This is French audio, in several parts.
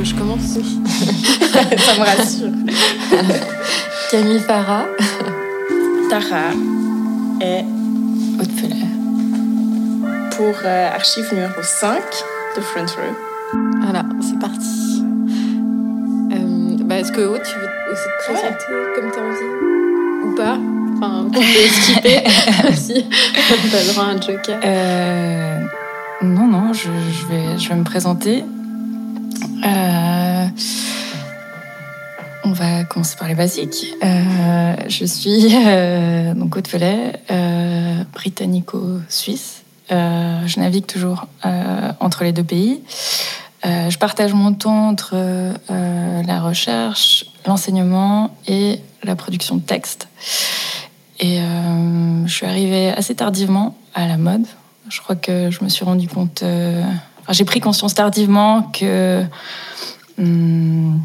que je commence Ça me rassure. Camille Farah. Tara et Haute Feller. pour euh, archive numéro 5 de Front Row. Voilà, c'est parti. Euh, bah, Est-ce que Haute, tu veux aussi te présenter comme tu as envie? Ou pas? Enfin, on peut skipper si t'as le droit à un joker. Euh, non, non, je, je vais, je vais me présenter. Commencer par les basiques. Euh, je suis euh, donc Haute euh, britannico-suisse. Euh, je navigue toujours euh, entre les deux pays. Je partage mon temps entre la recherche, l'enseignement et la production de textes. Et je suis arrivée assez tardivement à la mode. Je crois que je me suis rendu compte. enfin, j'ai pris conscience tardivement que hum,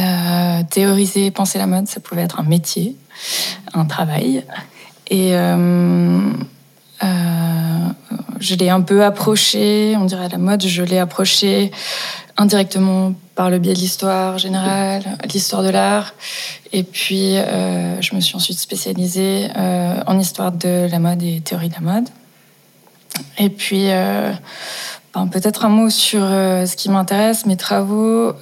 euh, théoriser, penser la mode, ça pouvait être un métier, un travail. Et euh, euh, je l'ai un peu approché, on dirait la mode, je l'ai approché indirectement par le biais de l'histoire générale, l'histoire de l'art. Et puis, je me suis ensuite spécialisée en histoire de la mode et théorie de la mode. Et puis, ben, peut-être un mot sur ce qui m'intéresse. Mes travaux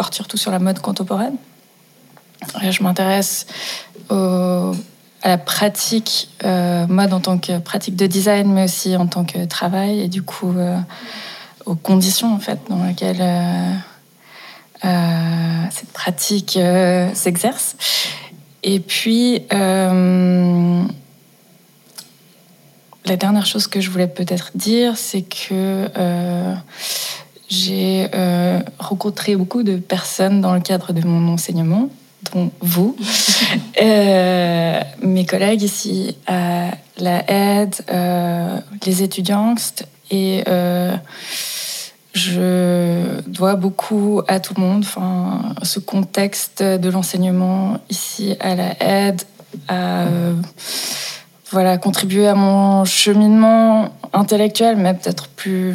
portent surtout sur la mode contemporaine. Je m'intéresse à la pratique euh, mode en tant que pratique de design, mais aussi en tant que travail, et du coup euh, aux conditions en fait dans lesquelles euh, euh, cette pratique s'exerce. Et puis la dernière chose que je voulais peut-être dire, c'est que j'ai euh, rencontré beaucoup de personnes dans le cadre de mon enseignement, dont vous, Euh, mes collègues ici à la aide, euh, les étudiants, et euh, je dois beaucoup à tout le monde. Enfin, ce contexte de l'enseignement ici à la aide a euh, voilà, contribué à mon cheminement intellectuel, mais peut-être plus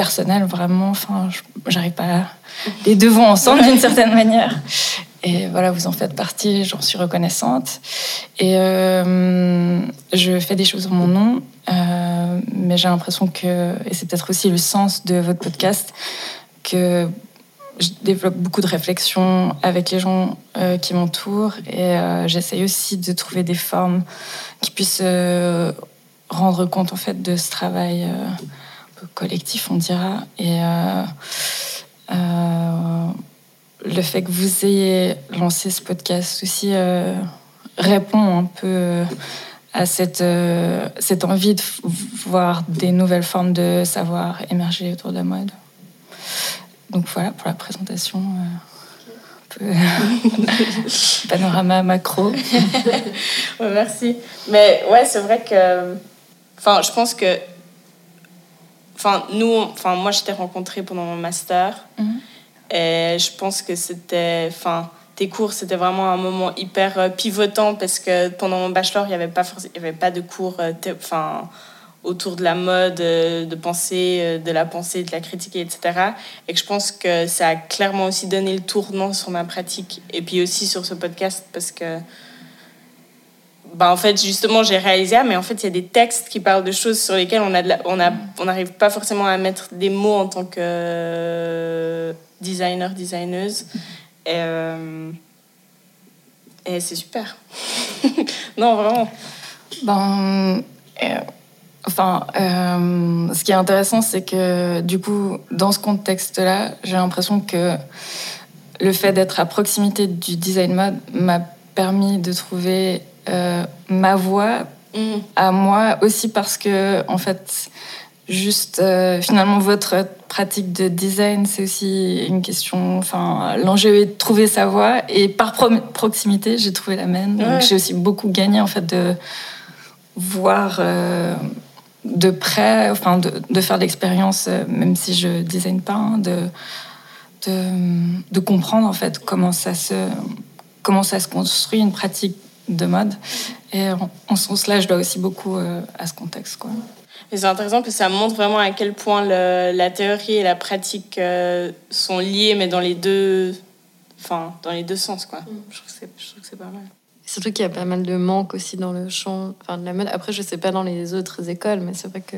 personnel, vraiment. Enfin, j'arrive pas à... Les deux vont ensemble d'une certaine manière. Et voilà, vous en faites partie, j'en suis reconnaissante. Et euh, je fais des choses en mon nom, euh, mais j'ai l'impression que, et c'est peut-être aussi le sens de votre podcast, que je développe beaucoup de réflexions avec les gens euh, qui m'entourent et j'essaye aussi de trouver des formes qui puissent rendre compte en fait de ce travail collectif, on dira. Et euh, euh, le fait que vous ayez lancé ce podcast aussi euh, répond un peu à cette, cette envie de voir des nouvelles formes de savoir émerger autour de la mode. Donc voilà pour la présentation. panorama macro. Ouais, merci. Mais ouais, c'est vrai que. Enfin, je pense que. Enfin, nous, enfin, moi, je t'ai rencontré pendant mon master. Mhm. Et je pense que c'était. Enfin, tes cours, c'était vraiment un moment hyper euh, pivotant parce que pendant mon bachelor, il n'y avait, pas il y avait pas de cours euh, enfin, autour de la mode, euh, de pensée, de la pensée, de la critique, etc. Et je pense que ça a clairement aussi donné le tournant sur ma pratique. Et puis aussi sur ce podcast parce que bah, en fait, justement, j'ai réalisé, ah, mais en fait, il y a des textes qui parlent de choses sur lesquelles on la- on on n'arrive pas forcément à mettre des mots en tant que euh, designer, designeuse. Et, euh, c'est super. non, vraiment. Ben, euh, enfin, ce qui est intéressant, c'est que du coup, dans ce contexte-là, j'ai l'impression que le fait d'être à proximité du design mode m'a permis de trouver euh, ma voie Mm. à moi aussi parce que en fait juste euh, finalement votre pratique de design c'est aussi une question enfin l'enjeu est de trouver sa voie et par pro- proximité j'ai trouvé la mienne. Donc j'ai aussi beaucoup gagné en fait de voir euh, de près enfin de, de faire l'expérience même si je design pas hein, de, de de comprendre en fait comment ça se comment ça se construit une pratique de mode et en, en ce sens-là je dois aussi beaucoup euh, à ce contexte quoi Mais c'est intéressant parce que ça montre vraiment à quel point le, la théorie et la pratique euh, sont liées, mais dans les deux, enfin, dans les deux sens, quoi. Mm. Je trouve que c'est pas mal. Surtout qu'il y a pas mal de manques aussi dans le champ enfin, de la mode. Après, je sais pas dans les autres écoles, mais c'est vrai que.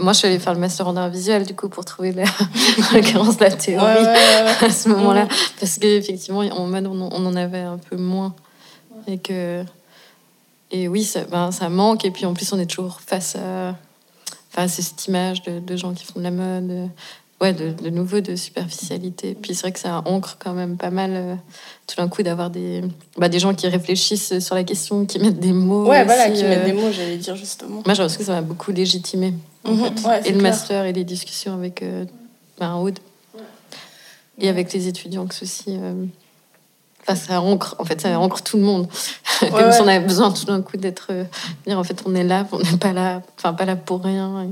Moi, je suis allée faire le master en art visuel, du coup, pour trouver la référence de la théorie à ce moment-là. Parce qu'effectivement, en mode, on en avait un peu moins. Et que et oui, ça, ben, ça manque. Et puis en plus, on est toujours face à, face à cette image de, de, gens qui font de la mode, ouais, de, de nouveau de superficialité. Puis c'est vrai que ça ancre quand même pas mal, euh, tout d'un coup, d'avoir des, bah, des gens qui réfléchissent sur la question, qui mettent des mots. Ouais, voilà, qui mettent euh, des mots, j'allais dire justement. Moi, je pense que ça m'a beaucoup légitimé. Mhm. et le master et les discussions avec euh, ben, Aude. Et avec les étudiants que ceci. Enfin, ça ancre, en fait, ça ancre tout le monde. Comme si on avait besoin tout d'un coup d'être. Euh, dire, en fait, on est là, on n'est pas là, enfin, pas là pour rien.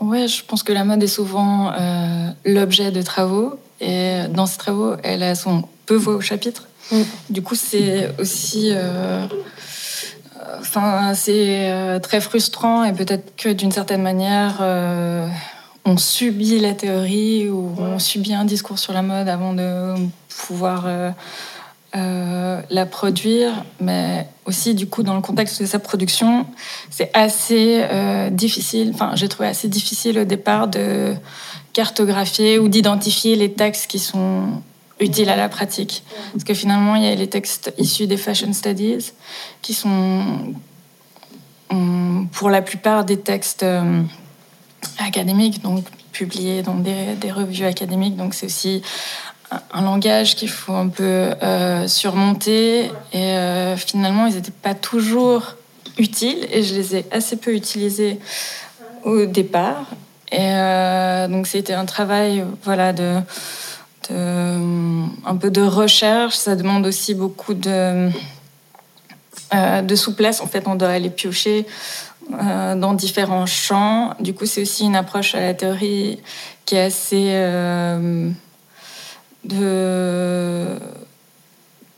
Ouais, je pense que la mode est souvent euh, l'objet de travaux. Et dans ces travaux, elle a son peu voix au chapitre. Mm. Du coup, c'est aussi. Euh, enfin, c'est très frustrant et peut-être que d'une certaine manière on subit la théorie ou on subit un discours sur la mode avant de pouvoir euh, la produire, mais aussi du coup dans le contexte de sa production, c'est assez euh, difficile. Enfin, j'ai trouvé assez difficile au départ de cartographier ou d'identifier les textes qui sont utiles à la pratique, parce que finalement il y a les textes issus des fashion studies qui sont pour la plupart des textes euh, académiques, donc publiés dans des, des revues académiques. Donc c'est aussi un langage qu'il faut un peu euh, surmonter. Et euh, finalement, ils n'étaient pas toujours utiles et je les ai assez peu utilisés au départ. Et euh, donc, c'était un travail voilà, de, un peu de recherche. Ça demande aussi beaucoup de, de souplesse. En fait, on doit aller piocher dans différents champs. Du coup, c'est aussi une approche à la théorie qui est assez de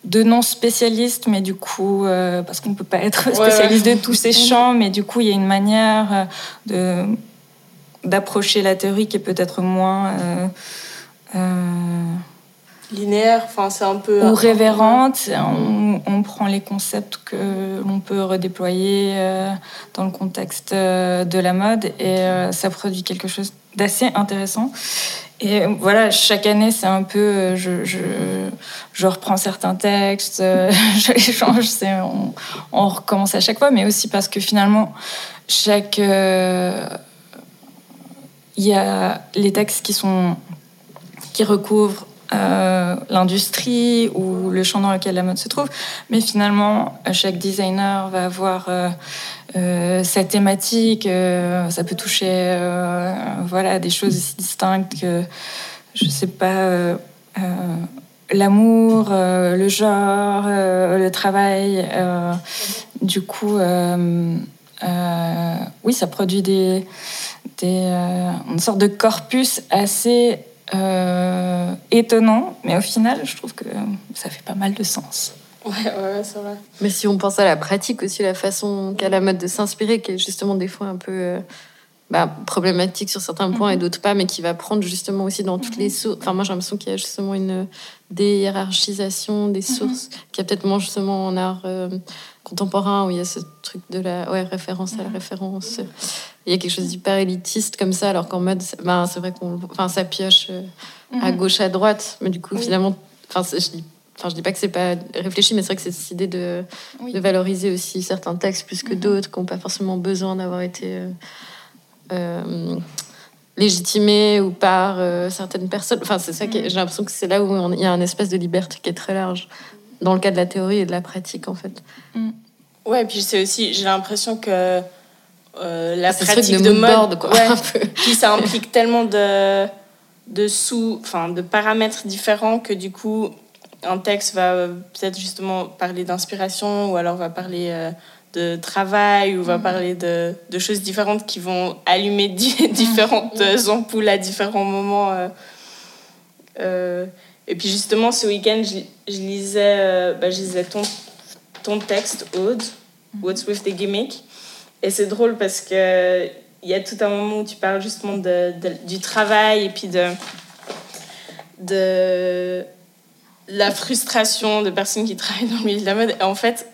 de non spécialistes, mais du coup, euh, parce qu'on ne peut pas être spécialiste de tous ces champs, mais du coup, il y a une manière euh, de d'approcher la théorie qui est peut-être moins euh, linéaire, enfin c'est un peu ou révérente. On, on, prend les concepts que l'on peut redéployer dans le contexte de la mode et ça produit quelque chose d'assez intéressant. Et voilà, chaque année, c'est un peu, euh, je, je, je, reprends certains textes, euh, je les change, on, on, recommence à chaque fois, mais aussi parce que finalement, chaque, euh, il y a les textes qui sont, qui recouvrent euh, l'industrie ou le champ dans lequel la mode se trouve. Mais finalement, chaque designer va avoir euh, euh, sa thématique. ça peut toucher voilà, des choses aussi distinctes que, je sais pas, l'amour, le genre, le travail. du coup, oui, ça produit des, une sorte de corpus assez euh, étonnant, mais au final, je trouve que ça fait pas mal de sens. Ouais, ouais, c'est vrai. Mais si on pense à la pratique aussi, la façon qu'a la mode de s'inspirer, qui est justement des fois un peu euh, bah, problématique sur certains points et mhm. d'autres pas, mais qui va prendre justement aussi dans toutes les mhm. sources. Enfin, moi, j'ai l'impression qu'il y a justement une déhiérarchisation des mhm. sources, qui a peut-être moins justement en art euh, contemporain, où il y a ce truc de la ouais, référence à la référence il y a quelque chose d'hyper élitiste comme ça, alors qu'en mode, ben, c'est vrai qu'on enfin, ça pioche euh, à mhm. gauche, à droite, mais du coup, finalement, enfin, je dis, enfin, je dis pas que c'est pas réfléchi, mais c'est vrai que c'est cette idée de, de, valoriser aussi certains textes plus que mhm. d'autres, qui n'ont pas forcément besoin d'avoir été euh, euh, légitimés ou par certaines personnes. Enfin, c'est ça que mhm. j'ai l'impression que c'est là où il y a un espace de liberté qui est très large, dans le cas de la théorie et de la pratique, en fait. Ouais, et puis c'est aussi, j'ai l'impression que euh, la pratique de, mode, quoi, puis ça implique tellement de, de sous, enfin de paramètres différents que du coup un texte va euh, peut-être justement parler d'inspiration ou alors va parler euh, de travail ou va mm. parler de, de, choses différentes qui vont allumer différentes mm. ampoules à différents moments. Et puis justement ce week-end je, je lisais, bah, je lisais ton, ton texte Aude. What's with the gimmick et c'est drôle parce que il y a tout un moment où tu parles justement de, du travail et puis de, de la frustration de personnes qui travaillent dans le milieu de la mode. Et en fait,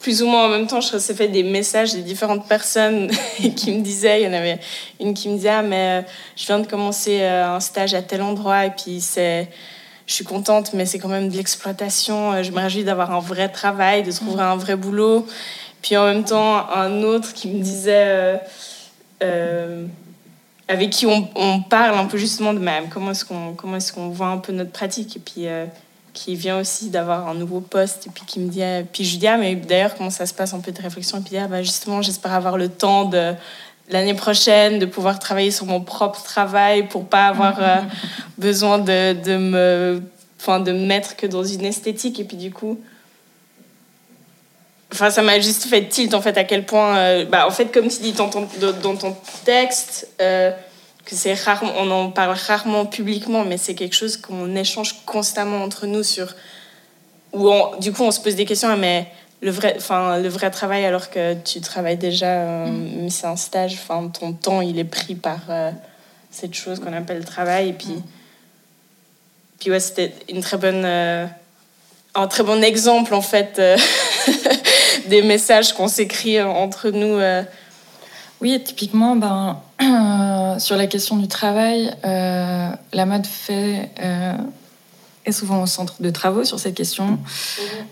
plus ou moins en même temps, je recevais des messages de différentes personnes qui me disaient, il y en avait une qui me disait, ah, mais euh, je viens de commencer euh, un stage à tel endroit et puis c'est, je suis contente, mais c'est quand même de l'exploitation. Euh, je me réjouis d'avoir un vrai travail, de trouver un vrai boulot. Puis en même temps, un autre qui me disait, avec qui on, on, parle un peu justement de même, comment est-ce qu'on comment est-ce qu'on voit un peu notre pratique? Et puis qui vient aussi d'avoir un nouveau poste et puis qui me dit euh, puis je dis ah mais d'ailleurs comment ça se passe un peu de réflexion? Et puis ah, bah justement j'espère avoir le temps de l'année prochaine de pouvoir travailler sur mon propre travail pour pas avoir euh, besoin de, de me enfin de me mettre que dans une esthétique. Et puis du coup enfin ça m'a juste fait tilt en fait à quel point euh, bah en fait comme tu dis dans ton, dans ton texte que c'est rarement, on en parle rarement publiquement, mais c'est quelque chose qu'on échange constamment entre nous sur, où du coup on se pose des questions, ah, mais le vrai, enfin le vrai travail alors que tu travailles déjà, euh, mm. c'est un stage, enfin ton temps il est pris par euh, cette chose qu'on appelle le travail, et puis, mm. puis ouais c'était une très bonne, euh, un très bon exemple en fait des messages qu'on s'écrit entre nous. Oui, typiquement, ben, sur la question du travail, la mode fait est souvent au centre de travaux sur cette question,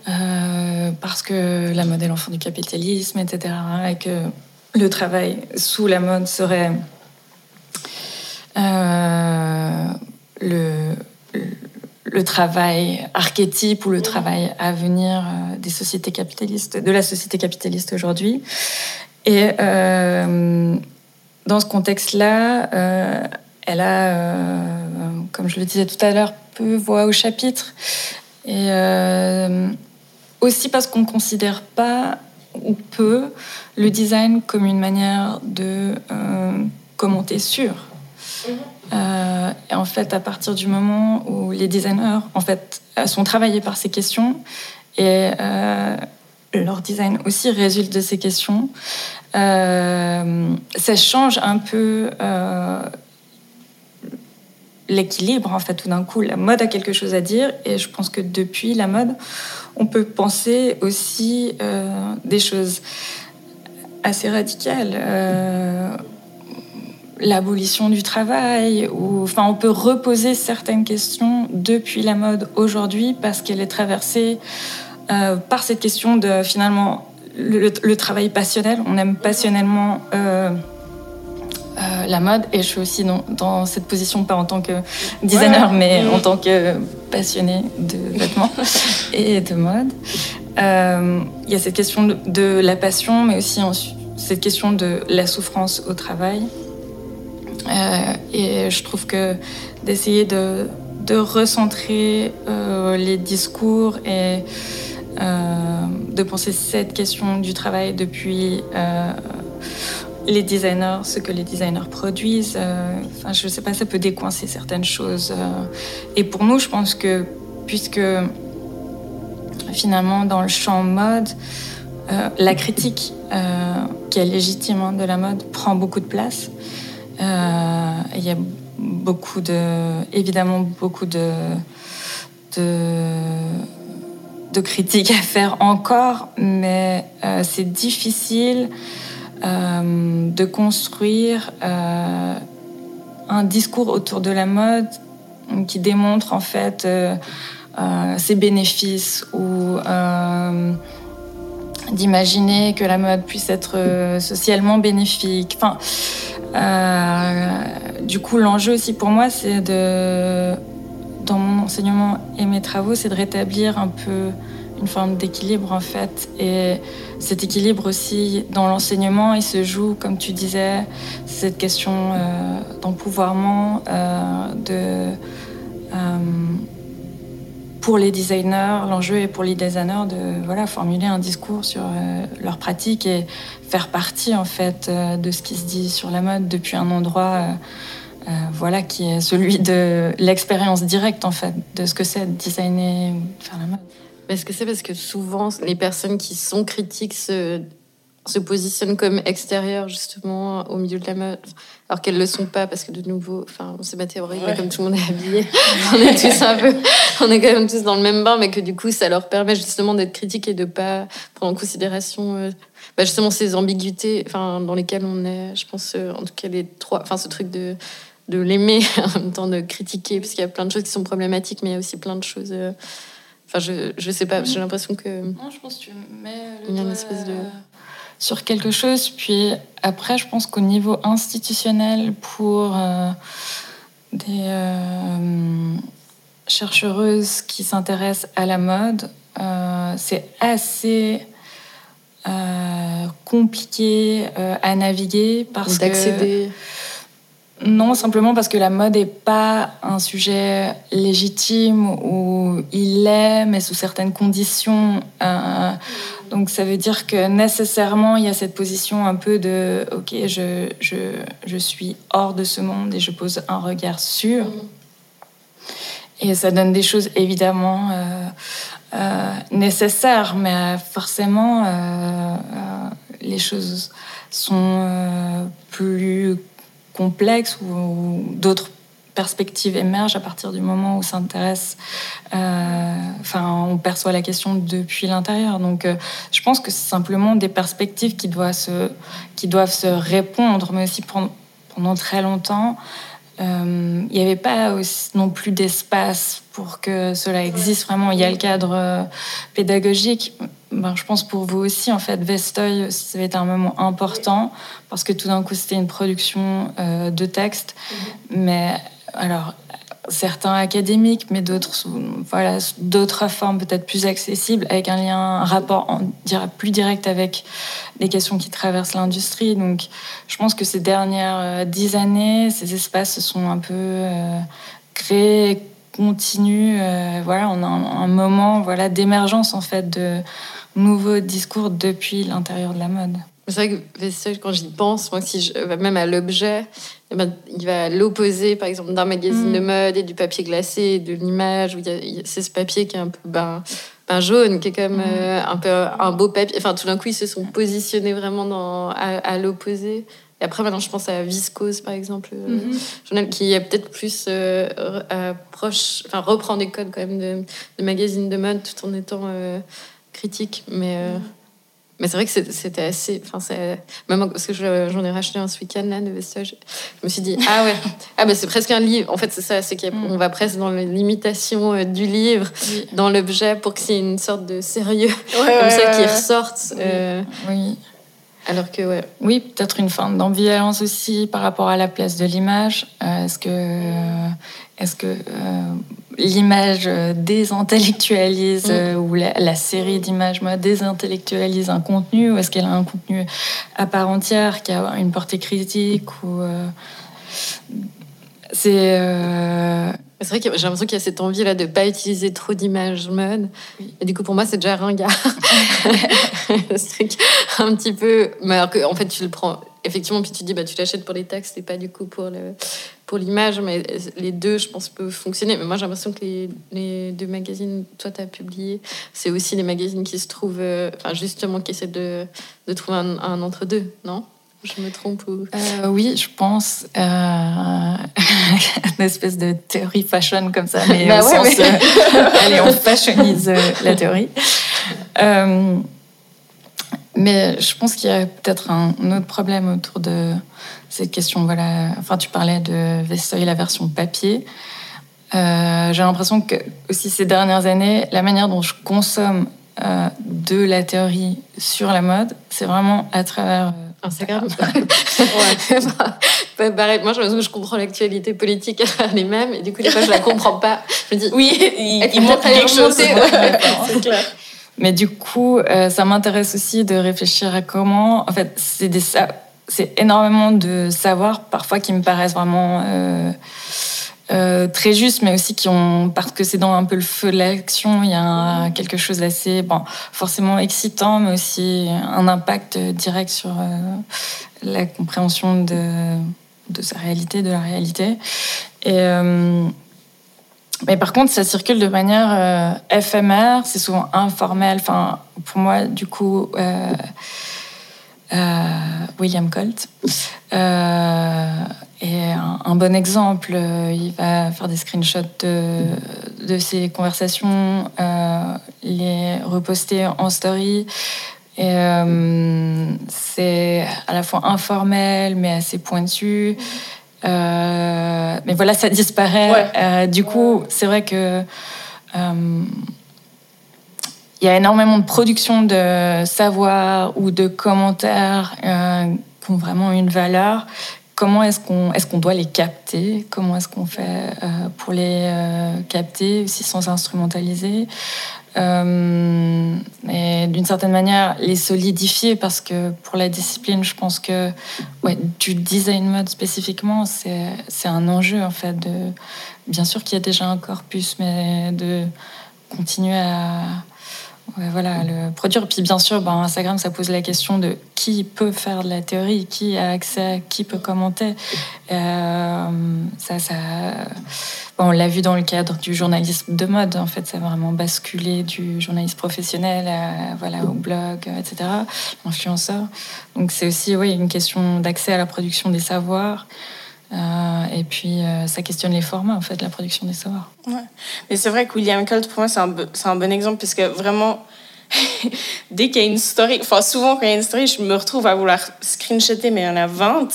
euh, parce que la mode est l'enfant du capitalisme, etc., et que le travail sous la mode serait le, le travail archétype ou le travail à venir des sociétés capitalistes, de la société capitaliste aujourd'hui. Et euh, dans ce contexte-là, euh, elle a, euh, comme je le disais tout à l'heure, peu voix au chapitre. Et aussi parce qu'on ne considère pas ou peu le design comme une manière de commenter sur. et en fait, à partir du moment où les designers en fait, sont travaillés par ces questions et leur design aussi résulte de ces questions. Euh, ça change un peu euh, l'équilibre, en fait, tout d'un coup. La mode a quelque chose à dire, et je pense que depuis la mode, on peut penser aussi euh, des choses assez radicales. L'abolition du travail, ou enfin, on peut reposer certaines questions depuis la mode aujourd'hui parce qu'elle est traversée euh, par cette question de finalement le, travail passionnel. On aime passionnellement euh, euh, la mode et je suis aussi dans, cette position, pas en tant que designer, mais en tant que passionné de vêtements et de mode. Il y a cette question de, la passion, mais aussi cette question de la souffrance au travail. et je trouve que d'essayer de, de recentrer les discours et euh, de penser cette question du travail depuis euh, les designers, ce que les designers produisent. Euh, enfin, je ne sais pas, ça peut décoincer certaines choses. et pour nous, je pense que puisque finalement dans le champ mode, la critique qui est légitime hein, de la mode prend beaucoup de place. Il y a beaucoup de, évidemment beaucoup de, de de critiques à faire encore, mais euh, c'est difficile euh, de construire euh, un discours autour de la mode qui démontre en fait ses bénéfices ou d'imaginer que la mode puisse être socialement bénéfique. Du coup, l'enjeu aussi pour moi, c'est de dans mon enseignement et mes travaux, c'est de rétablir un peu une forme d'équilibre en fait. Et cet équilibre aussi dans l'enseignement, il se joue, comme tu disais, cette question euh, d'empouvoirment, euh, de euh, pour les designers, l'enjeu est pour les designers de voilà formuler un discours sur leur pratique et faire partie en fait de ce qui se dit sur la mode depuis un endroit voilà, qui est celui de l'expérience directe, en fait, de ce que c'est de designer, faire la mode. Est-ce que c'est parce que souvent, les personnes qui sont critiques se se positionnent comme extérieures justement au milieu de la mode, alors qu'elles le sont pas parce que de nouveau, enfin, on sait pas théorie, mais comme tout le monde est habillé, on est tous un peu, on est quand même tous dans le même bain, mais que du coup, ça leur permet justement d'être critiques et de pas prendre en considération euh, bah, justement ces ambiguïtés, enfin, dans lesquelles on est, je pense, euh, en tout cas les trois, enfin, ce truc de de l'aimer en même temps de critiquer parce qu'il y a plein de choses qui sont problématiques mais il y a aussi plein de choses euh, enfin je je sais pas j'ai l'impression que non je pense que tu mets le une espèce de sur quelque chose. Puis après, je pense qu'au niveau institutionnel, pour euh, des euh, chercheuses qui s'intéressent à la mode, euh, c'est assez compliqué à naviguer parce d'accéder. que non, simplement parce que la mode n'est pas un sujet légitime où il est, mais sous certaines conditions. Donc ça veut dire que nécessairement, il y a cette position un peu de OK, je, suis hors de ce monde et je pose un regard sur. Et ça donne des choses évidemment euh, euh, nécessaires, mais forcément, euh, les choses sont plus complexes ou d'autres perspective émerge à partir du moment où s'intéresse, euh, enfin, on perçoit la question depuis l'intérieur. Donc, euh, je pense que c'est simplement des perspectives qui doivent se, qui doivent se répondre, mais aussi pendant très longtemps. Euh, il n'y avait pas non plus d'espace pour que cela existe vraiment. Il y a le cadre pédagogique. Ben, je pense pour vous aussi, en fait, Vestoy, ça avait été un moment important parce que tout d'un coup, c'était une production de texte, mm-hmm. mais alors, certains académiques, mais d'autres voilà, d'autres formes peut-être plus accessibles, avec un lien, un rapport, plus direct avec les questions qui traversent l'industrie. Donc, je pense que ces dernières euh, dix années, ces espaces se sont un peu euh, créés, continuent. Euh, voilà, on a un, moment voilà, d'émergence, en fait, de nouveaux discours depuis l'intérieur de la mode. C'est vrai que quand j'y pense, moi, si je, même à l'objet, eh ben, il va à l'opposé, par exemple, d'un magazine de mm. mode et du papier glacé, de l'image, où c'est ce papier qui est un peu ben, ben jaune, qui est comme mm. euh, un peu un beau papier. Enfin, tout d'un coup, ils se sont positionnés vraiment dans, à, l'opposé. Et après, maintenant, je pense à Viscose, par exemple, euh, mm-hmm. journal qui est peut-être plus euh, proche, enfin, reprend des codes quand même de, de magazines de mode tout en étant critique. Mais. Mm. Mais c'est vrai que c'était assez. Enfin, même parce que j'en ai racheté un ce week-end là de. Je me suis dit ah ouais ah bah c'est presque un livre. En fait c'est ça, c'est qu'on mm. va presque dans l'imitation euh, du livre, dans l'objet pour y ait une sorte de sérieux comme ça qui ressorte. Euh, oui. Alors que ouais. Oui, peut-être une forme d'ambivalence aussi par rapport à la place de l'image. Euh, est-ce que est-ce que l'image désintellectualise mm. euh, ou la, série d'images moi désintellectualise un contenu ou est-ce qu'elle a un contenu à part entière qui a une portée critique ou euh, c'est euh, c'est vrai que j'ai l'impression qu'il y a cette envie là de pas utiliser trop d'images mode. Et du coup pour moi c'est déjà ringard. Un petit peu mais alors que en fait tu le prends effectivement, puis tu dis, bah, tu l'achètes pour les textes et pas du coup pour le, pour l'image, mais les deux, je pense, peuvent fonctionner. Mais moi, j'ai l'impression que les, les, deux magazines, toi, tu as publié, c'est aussi des magazines qui se trouvent, euh, enfin, justement, qui essaient de, de trouver un, entre-deux, non? Je me trompe ou... Euh, oui, je pense. Euh, une espèce de théorie fashion comme ça, mais bah au sens. allez, on fashionise la théorie. Mais je pense qu'il y a peut-être un, autre problème autour de cette question. Voilà, enfin, tu parlais de Vestoy, la version papier. Euh, j'ai l'impression que aussi ces dernières années, la manière dont je consomme euh, de la théorie sur la mode, c'est vraiment à travers euh, Instagram. ouais. Bah, pareil, moi, je, je comprends l'actualité politique, est mêmes, et du coup, des fois, je la comprends pas. Je me dis, oui, il, il montre quelque chose. c'est clair. Mais du coup, euh, ça m'intéresse aussi de réfléchir à comment. En fait, c'est des c'est énormément de savoirs parfois qui me paraissent vraiment euh, euh, très justes, mais aussi qui ont parce que c'est dans un peu le feu de l'action. Il y a quelque chose d'assez bon, forcément excitant, mais aussi un impact direct sur la compréhension de de sa réalité, de la réalité. Et mais par contre, ça circule de manière euh, éphémère, c'est souvent informel. Enfin, pour moi, du coup, euh, William Colt. Et un, bon exemple, il va faire des screenshots de, de ses conversations, les reposter en story. Et c'est à la fois informel, mais assez pointu. Euh, mais voilà, ça disparaît. Euh, du coup, c'est vrai que euh, il y a énormément de production de savoir ou de commentaires qui ont vraiment une valeur. Comment est-ce qu'on doit les capter? Comment est-ce qu'on fait pour les capter aussi sans instrumentaliser? Euh, et d'une certaine manière les solidifier parce que pour la discipline, je pense que du design mode spécifiquement, c'est un enjeu en fait. De, bien sûr qu'il y a déjà un corpus, mais de continuer à voilà, le produire. Puis bien sûr, ben, Instagram, ça pose la question de qui peut faire de la théorie, qui a accès, qui peut commenter. Euh, ça, ça on l'a vu dans le cadre du journalisme de mode. En fait, ça a vraiment basculé du journalisme professionnel voilà, au blog, etc., influenceur. Donc c'est aussi oui, une question d'accès à la production des savoirs. Euh, et puis, euh, ça questionne les formats, en fait, la production des savoirs. Mais c'est vrai que William Colt, pour moi, c'est un, un, bon exemple, parce que vraiment, dès qu'il y a une story, enfin, souvent, quand il y a une story, je me retrouve à vouloir screenshotter, mais il y en a 20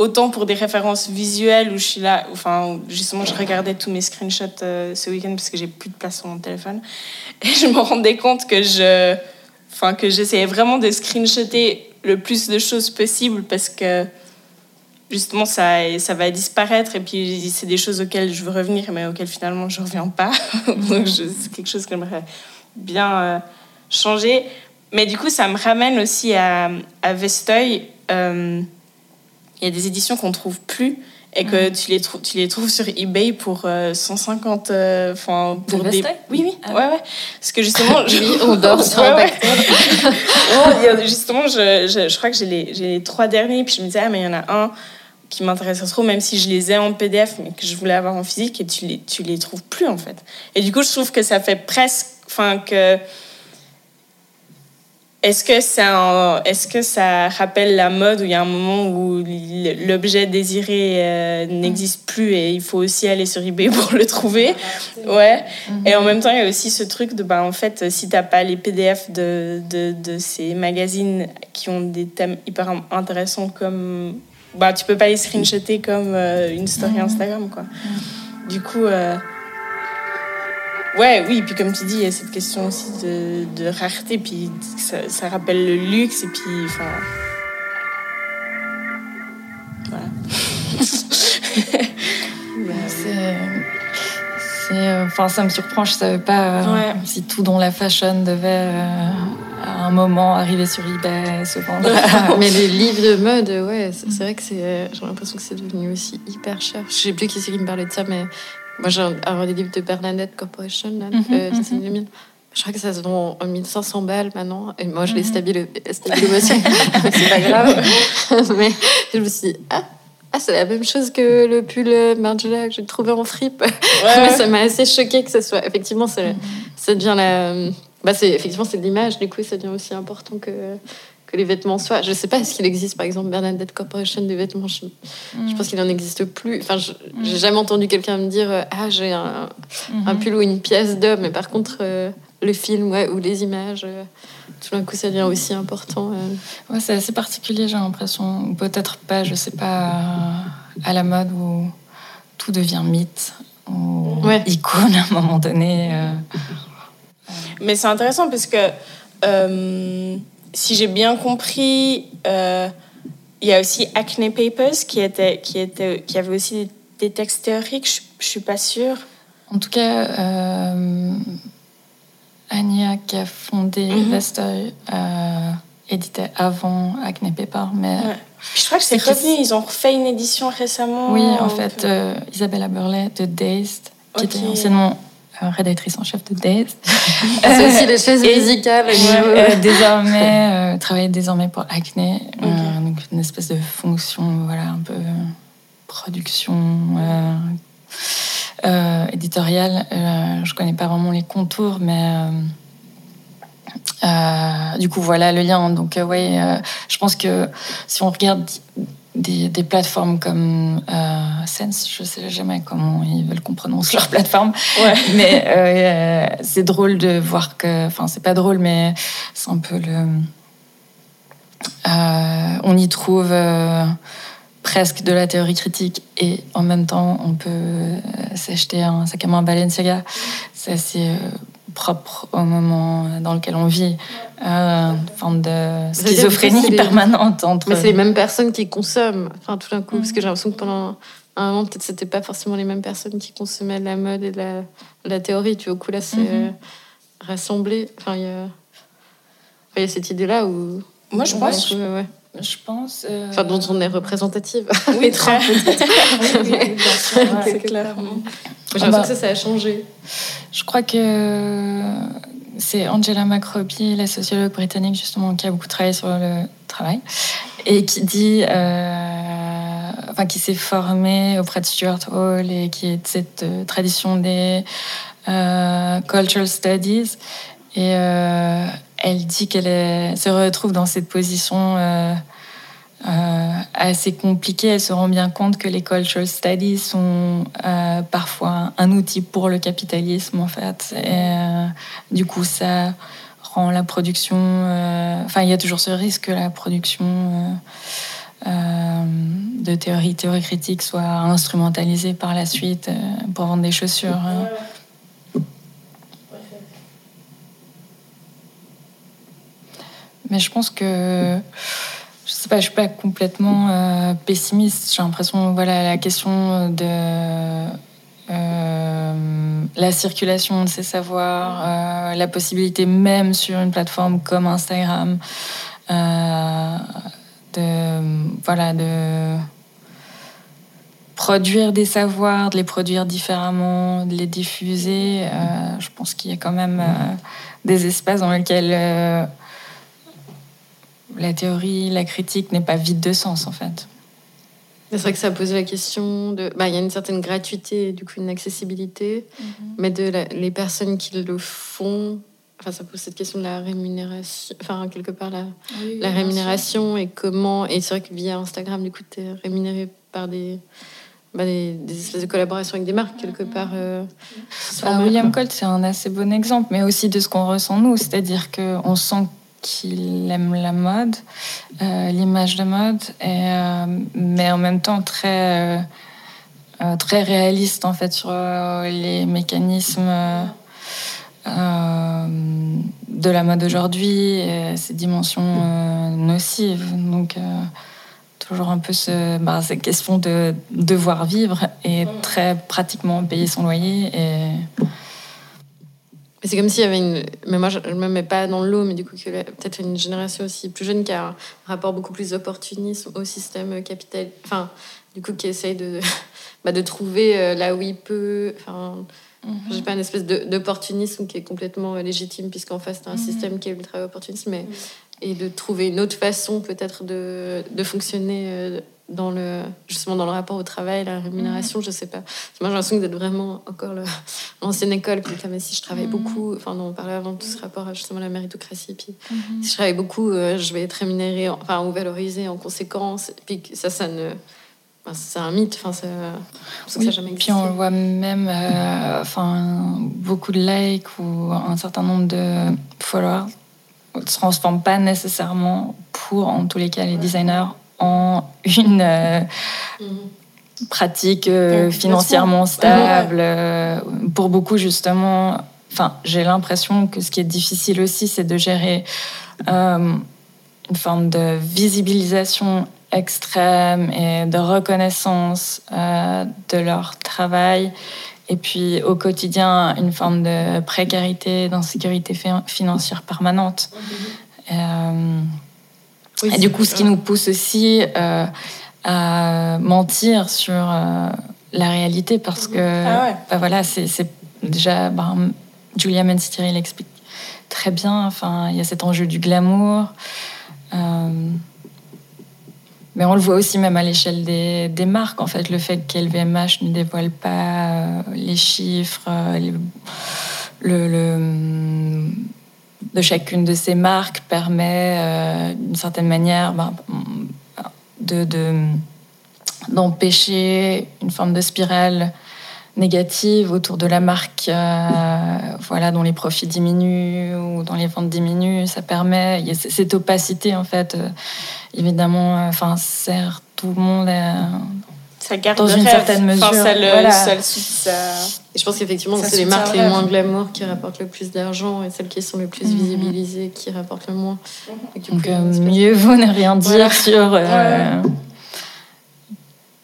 autant pour des références visuelles où je suis là, enfin, justement, je regardais tous mes screenshots euh, ce week-end parce que j'ai plus de place sur mon téléphone. Et je me rendais compte que je, enfin, que j'essayais vraiment de screenshotter le plus de choses possible parce que justement ça, ça va disparaître et puis c'est des choses auxquelles je veux revenir mais auxquelles finalement je reviens pas. Donc c'est quelque chose que j'aimerais bien euh, changer. Mais du coup, ça me ramène aussi à, à Vesteuil. Euh, il y a des éditions qu'on trouve plus et que mm. tu, les tu les trouves sur eBay pour 150 euh, enfin pour des oui oui ah ouais ouais parce que justement je... on dort sur un justement je, je, je, crois que j'ai les, les trois derniers puis je me disais ah mais il y en a un qui m'intéresse trop même si je les ai en PDF mais que je voulais avoir en physique et tu les tu les trouves plus en fait et du coup je trouve que ça fait presque enfin que est-ce que, ça, est-ce que ça rappelle la mode où il y a un moment où l'objet désiré euh, n'existe plus et il faut aussi aller sur eBay pour le trouver? Ouais. Et en même temps, il y a aussi ce truc de, bah, en fait, si tu n'as pas les PDF de, de, de, ces magazines qui ont des thèmes hyper intéressants comme. Bah, tu peux pas les screenshotter comme euh, une story mhm. Instagram, quoi. Du coup. Euh, Ouais, oui, puis comme tu dis, il y a cette question aussi de, de rareté, puis ça, ça, rappelle le luxe, et puis, enfin. Voilà. c'est. Enfin, ça me surprend, je savais pas euh, si tout dans la fashion devait euh, à un moment arriver sur eBay, se vendre. Mais les livres de mode, ouais, c'est vrai que c'est. J'ai l'impression que c'est devenu aussi hyper cher. Je sais plus qui c'est qui me parlait de ça, mais moi, j'ai un, des livres de Bernadette Corporation, là, mm -hmm, Je crois que ça se vend en 1500 balles maintenant. Et moi, je l'ai stabilo, stabilo c'est pas grave. Mais je me suis dit, ah, ah c'est la même chose que le pull Margiela que j'ai trouvé en fripe. Ouais. ça m'a assez choqué que ce soit. Effectivement, ça, ça devient la. Bah, c'est, effectivement, c'est de l'image. Du coup, ça devient aussi important que que les vêtements soient. Je ne sais pas, est-ce qu'il existe par exemple Bernadette Corporation des vêtements Je, je pense qu'il n'en existe plus. Enfin, je n'ai jamais entendu quelqu'un me dire euh, Ah, j'ai un, un, pull ou une pièce d'homme. Mais par contre, euh, le film ouais, ou les images, euh, tout d'un coup, ça devient aussi important. Ouais, c'est assez particulier, j'ai l'impression. Peut-être pas, je ne sais pas, à la mode où tout devient mythe ou icône à un moment donné. Mais c'est intéressant parce que si j'ai bien compris, euh, il y a aussi Acne Papers qui, était, qui, était, qui avait aussi des, textes théoriques, je ne suis pas sûre. En tout cas, euh, Anya qui a fondé mm éditait avant Acne Papers. Mais je crois que c'est revenu, ils ont refait une édition récemment. Oui, en fait, Isabella Burley de Dazed, qui était anciennement rédactrice en chef de Days. C'est aussi les chaises musicales. Euh, désormais, euh, travaille désormais pour Acne, euh, donc une espèce de fonction, voilà, un peu production éditoriale. je connais pas vraiment les contours, mais Euh, du coup, voilà le lien. Donc, euh, euh, je pense que si on regarde des, des plateformes comme Sense, je sais jamais comment ils veulent qu'on prononce leur plateforme, Ouais. mais c'est drôle de voir que, enfin, c'est pas drôle, mais c'est un peu le. on y trouve presque de la théorie critique et en même temps on peut s'acheter un sac à main Balenciaga. C'est assez propre au moment dans lequel on vit, euh, une forme de schizophrénie permanente entre. Mais c'est les mêmes personnes qui consomment, enfin tout d'un coup, parce Mhm. que j'ai l'impression que pendant un moment, peut-être c'était pas forcément les mêmes personnes qui consommaient de la mode et de la, de la théorie. Tu vois, au coup là, c'est Mhm. euh, rassemblé. Enfin, il y a, enfin, il y a cette idée-là où. Moi, je Ouais, pense. ouais. Je pense. euh, Enfin, dont on est représentative. Oui, très. Oui. C'est clair. J'ai l'impression bah- que ça, ça a changé. Je crois que c'est Angela McRobbie, la sociologue britannique justement, qui a beaucoup travaillé sur le travail et qui dit, euh, enfin, qui s'est formée auprès de Stuart Hall et qui est de cette euh, tradition des euh, cultural studies. Et euh, elle dit qu'elle se retrouve dans cette position euh, euh, assez compliquée. Elle se rend bien compte que les cultural studies sont parfois un outil pour le capitalisme, en fait. Et du coup, ça rend la production. Enfin, il y a toujours ce risque que la production. de théorie, théorie critique soit instrumentalisée par la suite pour vendre des chaussures. hein. Mais je pense que je sais pas, je suis pas complètement euh, pessimiste. J'ai l'impression, voilà, la question de euh, la circulation de ces savoirs, euh, la possibilité même sur une plateforme comme Instagram de voilà de produire des savoirs, de les produire différemment, de les diffuser. Je pense qu'il y a quand même des espaces dans lesquels la théorie, la critique n'est pas vide de sens en fait. C'est vrai que ça pose la question de. Bah, il y a une certaine gratuité, du coup, une accessibilité, mais de la- les personnes qui le font. Enfin, ça pose cette question de la rémunération. Enfin, quelque part, la, la rémunération et comment. Et c'est vrai que via Instagram, du coup, tu es rémunéré par des, bah, des, des espèces de collaborations avec des marques, quelque part. euh, Bah, William Colt, c'est un assez bon exemple, mais aussi de ce qu'on ressent nous, c'est-à-dire qu'on sent qu'il aime la mode, euh, l'image de mode, et, euh, mais en même temps très, euh, très réaliste en fait sur les mécanismes de la mode aujourd'hui, et ses dimensions nocives. Donc toujours un peu ce, bah, cette question de devoir vivre et très pratiquement payer son loyer. Et... C'est comme s'il y avait une. Mais moi, je ne me mets pas dans l'eau, mais du coup, peut-être une génération aussi plus jeune qui a un rapport beaucoup plus opportunisme au système capital. Enfin, du coup, qui essaye de, bah, de trouver euh, là où il peut. Enfin, je sais pas, une espèce de- d'opportunisme qui est complètement euh, légitime, puisqu'en face, tu un Mhm. système qui est ultra opportuniste, mais. Et de trouver une autre façon, peut-être, de, de fonctionner. Dans le, justement dans le rapport au travail, la rémunération, je sais pas. Moi, j'ai l'impression d'être vraiment encore l'ancienne école. Puis, comme si je travaille Mhm. beaucoup, enfin, on parlait avant de tout ce rapport à justement la méritocratie. Puis, si je travaille beaucoup, euh, je vais être rémunérée, en- enfin, ou valorisée en conséquence. Et puis, que ça, ça ne. enfin, c'est un mythe. Enfin, ça, ça Oui, jamais puis on le voit même, euh, enfin, beaucoup de likes ou un certain nombre de followers ne se transforment pas nécessairement pour, en tous les cas, les designers en une euh, Mhm. pratique euh, financièrement stable. euh, Pour beaucoup, justement, enfin, j'ai l'impression que ce qui est difficile aussi, c'est de gérer une forme de visibilisation extrême et de reconnaissance de leur travail. Et puis au quotidien, une forme de précarité, d'insécurité fi- financière permanente. Euh, Oui, et du coup, ce qui nous pousse aussi euh, à mentir sur euh, la réalité, parce que Ah ouais. bah voilà, c'est déjà bah, Julia Mansitiri l'explique très bien. Enfin, il y a cet enjeu du glamour. Euh, mais on le voit aussi même à l'échelle des, des marques, en fait, le fait qu'LVMH ne dévoile pas les chiffres, les- le, le- de chacune de ces marques permet d'une certaine manière ben, de, d'empêcher une forme de spirale négative autour de la marque, euh, voilà, dont les profits diminuent ou dont les ventes diminuent. Ça permet, il y a cette opacité en fait, euh, évidemment, euh, enfin, sert tout le monde ça garde dans une certaine mesure. Enfin, ça le, voilà. ça Et je pense qu'effectivement, c'est les marques les moins glamour qui rapportent le plus d'argent et celles qui sont les plus mhm. visibilisées qui rapportent le moins. Donc, mieux vaut ne rien dire sur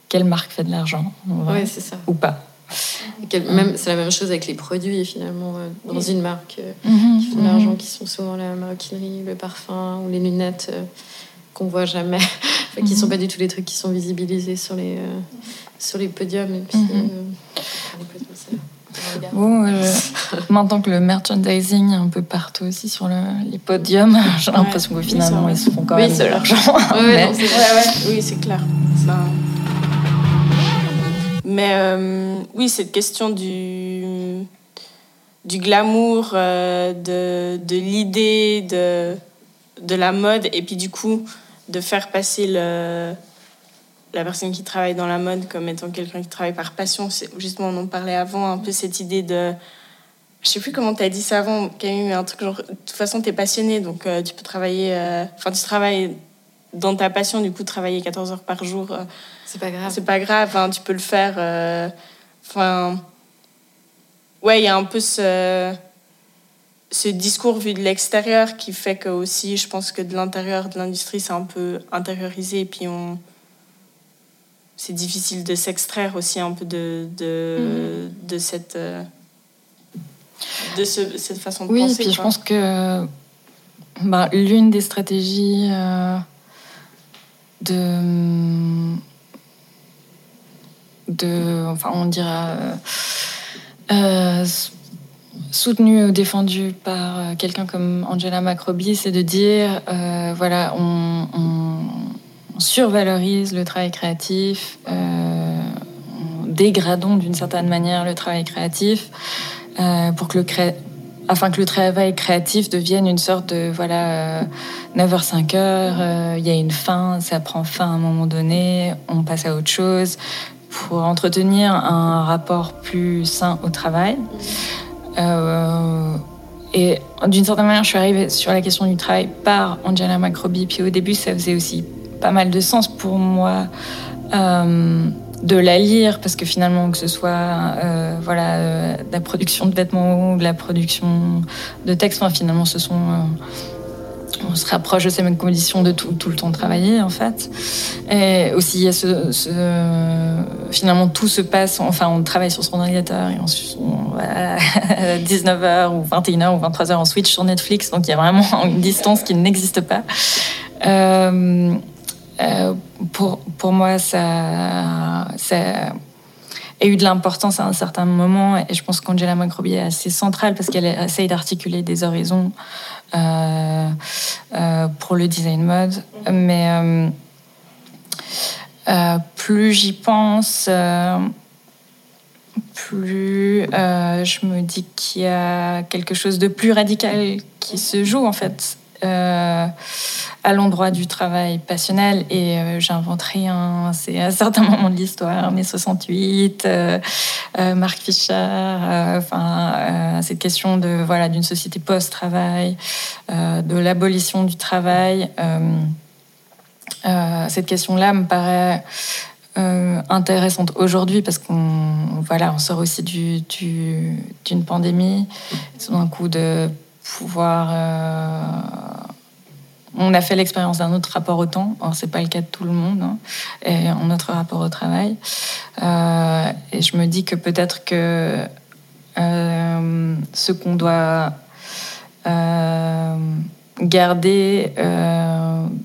quelle marque fait de l'argent. Oui, c'est ça. Ou pas. Même, c'est la même chose avec les produits, finalement, euh, dans une marque euh, mhm, qui font de mhm. l'argent, qui sont souvent la maroquinerie, le parfum ou les lunettes euh, qu'on voit jamais, qui ne sont pas du tout les trucs qui sont visibilisés sur les, sur les podiums. Et puis, Bon, maintenant que le merchandising est un peu partout aussi sur les podiums, j'ai l'impression que finalement ils se font quand même de l'argent. oui, c'est clair. Ça... Mais euh, oui, cette question du, du glamour, euh, de, de l'idée, de, de la mode, et puis du coup, de faire passer le, la personne qui travaille dans la mode comme étant quelqu'un qui travaille par passion. Justement, on en parlait avant, un peu cette idée de. Je sais plus comment tu as dit ça avant, Camille, mais un truc genre. De toute façon, tu es passionné, donc euh, tu peux travailler. Enfin, tu travailles dans ta passion, du coup, travailler 14 heures par jour c'est pas grave. C'est pas grave, hein, tu peux le faire. Euh, enfin. ouais, il y a un peu ce, ce discours vu de l'extérieur qui fait que aussi, je pense que de l'intérieur de l'industrie, c'est un peu intériorisé. Et puis, on. C'est difficile de s'extraire aussi un peu de, de, mm. de cette. Euh, de ce, cette façon de oui, penser. Oui, puis je pense que bah, l'une des stratégies euh, de de, enfin, on dira, euh, euh, soutenu ou défendu par euh, quelqu'un comme Angela Macrobi, c'est de dire, voilà, on, survalorise le travail créatif, dégradons d'une certaine manière le travail créatif pour que le afin que le travail créatif devienne une sorte de voilà 9h 5h il y a une fin ça prend fin à un moment donné on passe à autre chose pour entretenir un rapport plus sain au travail. Euh, et d'une certaine manière, je suis arrivée sur la question du travail par Angela Macrobi. Puis au début, ça faisait aussi pas mal de sens pour moi euh, de la lire, parce que finalement, que ce soit euh, voilà, la production de vêtements ou de la production de textes, finalement, ce sont on se rapproche de ces mêmes conditions de tout, tout, le temps travailler en fait. Et aussi, ce, finalement tout se passe, enfin on travaille sur son ordinateur et on, à 19h ou 21h ou 23h on switch sur Netflix, donc il y a vraiment une distance qui n'existe pas. Euh, euh, pour, pour moi, ça, ça a eu de l'importance à un certain moment et je pense qu'Angela Macrobi est assez centrale parce qu'elle essaye d'articuler des horizons euh, euh, pour le design mode. Mais plus j'y pense, plus je me dis qu'il y a quelque chose de plus radical qui se joue en fait à l'endroit du travail passionnel et euh, j'inventerai un, c'est à un certain moment de l'histoire, mai 68, euh, euh, Marc Fischer, enfin cette question de voilà d'une société post-travail, de l'abolition du travail. cette question-là me paraît intéressante aujourd'hui parce qu'on voilà on sort aussi du, d'une pandémie, c'est un coup de pouvoir on a fait l'expérience d'un autre rapport au temps. Ce c'est pas le cas de tout le monde, hein, et un autre rapport au travail. Euh, et je me dis que peut-être que euh, ce qu'on doit euh, garder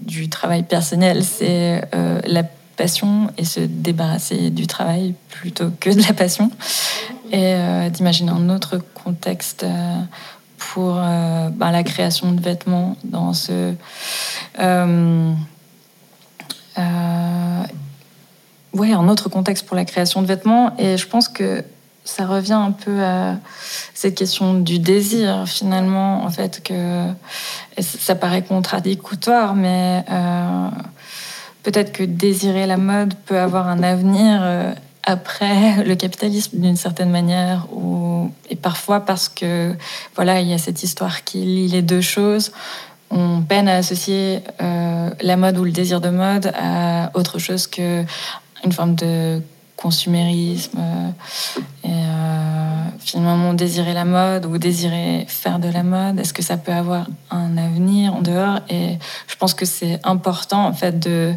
du travail personnel, c'est la passion et se débarrasser du travail plutôt que de la passion. Et d'imaginer un autre contexte pour euh, ben, la création de vêtements dans ce. Euh, euh, ouais, un autre contexte pour la création de vêtements. Et je pense que ça revient un peu à cette question du désir, finalement, en fait, que ça paraît contradictoire, mais euh, peut-être que désirer la mode peut avoir un avenir après le capitalisme d'une certaine manière, ou, et parfois parce que, voilà, il y a cette histoire qui lie les deux choses. On peine à associer euh, la mode ou le désir de mode à autre chose que une forme de consumérisme euh, et euh, finalement désirer la mode ou désirer faire de la mode est-ce que ça peut avoir un avenir en dehors? Et je pense que c'est important en fait de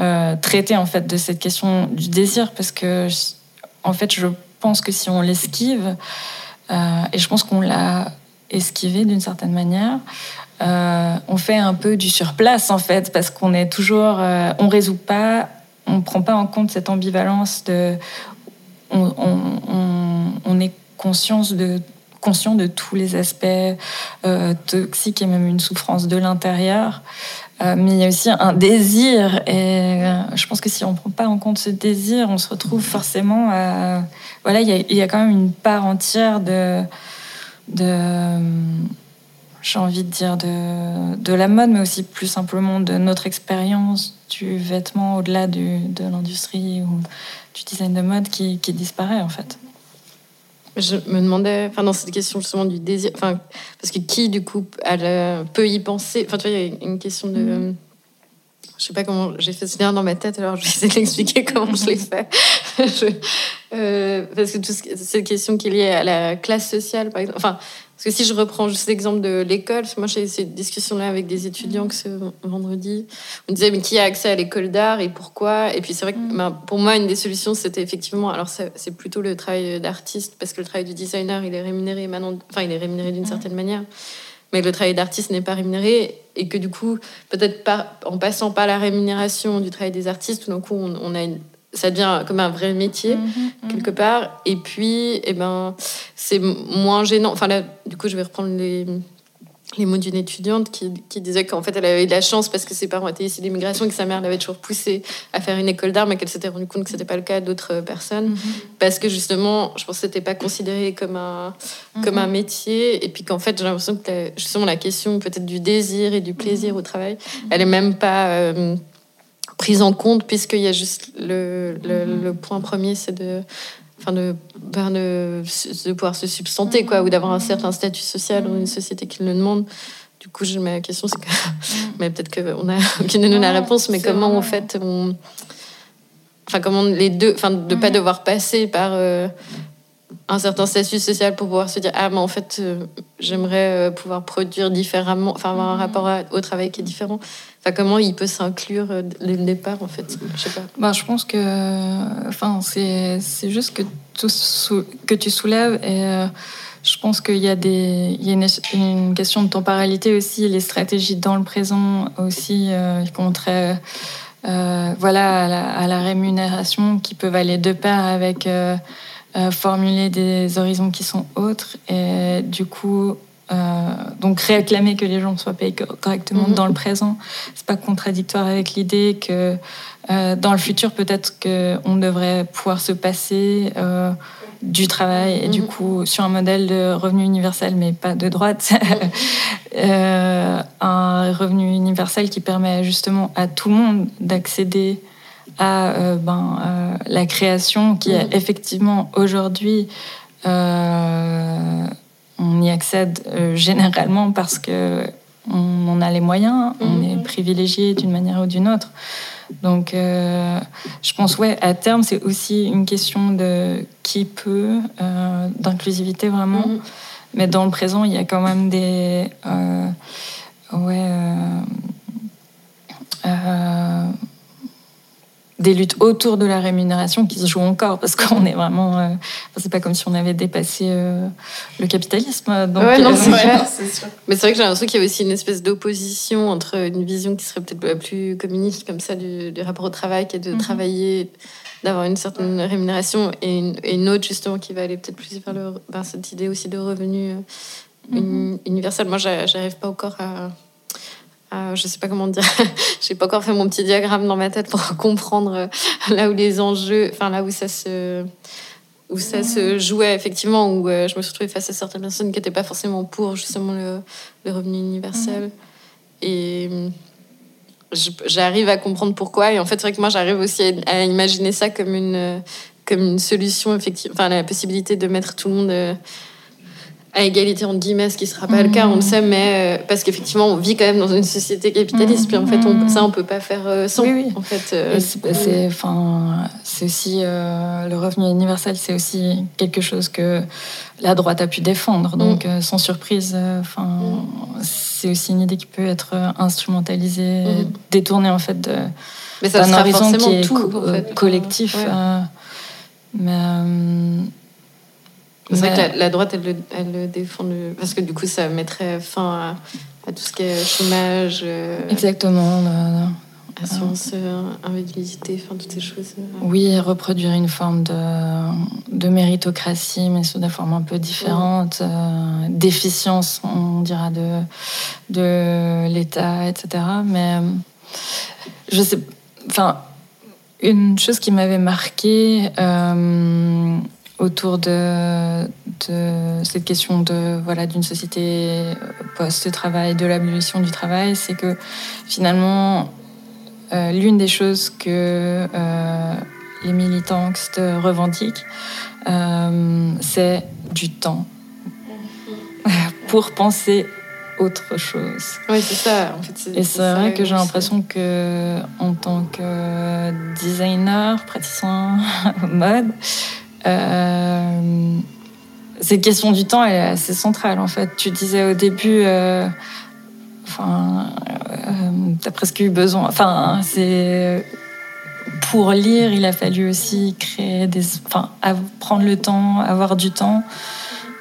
euh, traiter en fait de cette question du désir parce que en fait je pense que si on l'esquive et je pense qu'on l'a esquivé d'une certaine manière on fait un peu du surplace en fait parce qu'on est toujours on résout pas on prend pas en compte cette ambivalence de. On, est conscience de, conscient de tous les aspects euh, toxiques et même une souffrance de l'intérieur. Euh, mais il y a aussi un désir. Et euh, je pense que si on ne prend pas en compte ce désir, on se retrouve forcément à. Voilà, il y a, quand même une part entière de. j'ai envie de dire de, la mode, mais aussi plus simplement de notre expérience du vêtement au-delà de l'industrie ou du design de mode qui, disparaît en fait. Je me demandais, enfin dans cette question justement du désir, enfin parce que qui du coup elle, peut y penser, enfin tu vois il y a une question de, mm-hmm. je sais pas comment j'ai fait ce lien dans ma tête alors je vais essayer d'expliquer comment je l'ai fait, euh, parce que tout cette question qui est liée à la classe sociale par exemple, enfin parce que si je reprends juste l'exemple de l'école, moi j'ai eu cette discussion-là avec des étudiants que ce vendredi, on disait mais qui a accès à l'école d'art et pourquoi? Et puis c'est vrai que mm. ben, pour moi une des solutions c'était effectivement, alors c'est plutôt le travail d'artiste parce que le travail du designer il est rémunéré maintenant, enfin il est rémunéré d'une certaine manière, mais le travail d'artiste n'est pas rémunéré et que du coup peut-être en passant par la rémunération du travail des artistes, tout d'un coup on, on a une ça devient comme un vrai métier mhm, mhm. quelque part. Et puis eh ben c'est moins gênant. Enfin là du coup je vais reprendre les les mots d'une étudiante qui, qui disait qu'en fait elle avait eu de la chance parce que ses parents étaient ici d'immigration et que sa mère l'avait toujours poussée à faire une école d'art mais qu'elle s'était rendue compte que c'était pas le cas d'autres personnes. Mhm. parce que justement je pense que c'était pas considéré comme un comme un métier. Et puis qu'en fait j'ai l'impression que justement la question peut-être du désir et du plaisir au travail elle est même pas euh, prise en compte, puisqu'il y a juste le, le, point premier, c'est de, enfin de, ben de, de, pouvoir se substanter, quoi, ou d'avoir un certain statut social dans une société qui le demande. Du coup, je, ma question, c'est que, mais peut-être qu'on a aucune de nous la réponse, mais comment en fait on, enfin comment les deux, enfin de pas devoir passer par euh, un certain statut social pour pouvoir se dire ah mais en fait euh, j'aimerais euh, pouvoir produire différemment, enfin avoir un rapport au travail qui est différent. Comment il peut s'inclure euh, dès le départ, en fait Je. Ben, pense que enfin, c'est juste que, tout que tu soulèves et euh, je pense qu'il y a, des, il y a une, question de temporalité aussi, les stratégies dans le présent aussi, euh, ils montraient euh, voilà, à la, à la, rémunération qui peuvent aller de pair avec formuler des horizons qui sont autres et du coup euh, donc réclamer que les gens soient payés correctement mhm. dans le présent, c'est pas contradictoire avec l'idée que euh, dans le futur peut-être qu'on devrait pouvoir se passer euh, du travail et du mhm. coup sur un modèle de revenu universel mais pas de droite, un revenu universel qui permet justement à tout le monde d'accéder à ben, la création qui est mhm. effectivement aujourd'hui on y accède euh, généralement parce que on en a les moyens, on mhm. est privilégié d'une manière ou d'une autre. Donc, euh, je pense, ouais, à terme, c'est aussi une question de qui peut, euh, d'inclusivité vraiment. Mhm. Mais dans le présent, il y a quand même des. ouais des luttes autour de la rémunération qui se jouent encore parce qu'on est vraiment. Euh, c'est pas comme si on avait dépassé euh, le capitalisme. Donc, ouais, non, c'est vrai, sûr. Mais c'est vrai que j'ai l'impression qu'il y a aussi une espèce d'opposition entre une vision qui serait peut-être plus communiste, comme ça, du, rapport au travail, qui est de mhm. travailler, d'avoir une certaine rémunération, et une, autre, justement, qui va aller peut-être plus vers le, ben, cette idée aussi de revenu euh, mhm. universel. Moi, j'arrive pas encore à euh, je sais pas comment dire, j'ai pas encore fait mon petit diagramme dans ma tête pour comprendre euh, là où les enjeux, enfin là où ça se, où ça se jouait effectivement, où je me suis retrouvée face à certaines personnes qui n'étaient pas forcément pour justement le, le revenu universel. Et j'arrive à comprendre pourquoi. Et en fait, c'est vrai que moi, j'arrive aussi à, imaginer ça comme une, comme une solution, effectivement, enfin, la possibilité de mettre tout le monde à égalité entre guillemets, ce qui ne sera pas le cas, on le sait, mais euh, parce qu'effectivement, on vit quand même dans une société capitaliste, puis en fait, on, ça, on peut pas faire euh, sans. Oui, oui. En fait, euh, c'est, enfin, c'est aussi le revenu universel, c'est aussi quelque chose que la droite a pu défendre, donc mm. sans surprise, enfin, c'est aussi une idée qui peut être instrumentalisée, mm. détournée en fait de. Mais ça d'un horizon qui est tout, en fait. collectif. mais c'est vrai que la, droite, elle le, elle le défend, parce que du coup, ça mettrait fin à, tout ce qui est chômage. Euh, Exactement. Assurance, euh, invalidité, enfin, toutes ces choses. Euh. Oui, reproduire une forme de, de méritocratie, mais sous des formes un peu différentes. déficience, on dira, de, de l'État, etc. Mais je sais. Enfin, une chose qui m'avait marqué autour de, de, cette question de voilà d'une société post-travail, de l'abolition du travail, c'est que finalement euh, l'une des choses que euh, les militants revendiquent, euh, c'est du temps pour penser autre chose. Oui, c'est ça. En fait, Et c'est vrai que j'ai l'impression que, en tant que designer, praticien mode, euh, cette question du temps, est assez centrale en fait. Tu disais au début, euh, enfin, euh, t'as presque eu besoin. Enfin, c'est pour lire, il a fallu aussi créer des, enfin, prendre le temps, avoir du temps.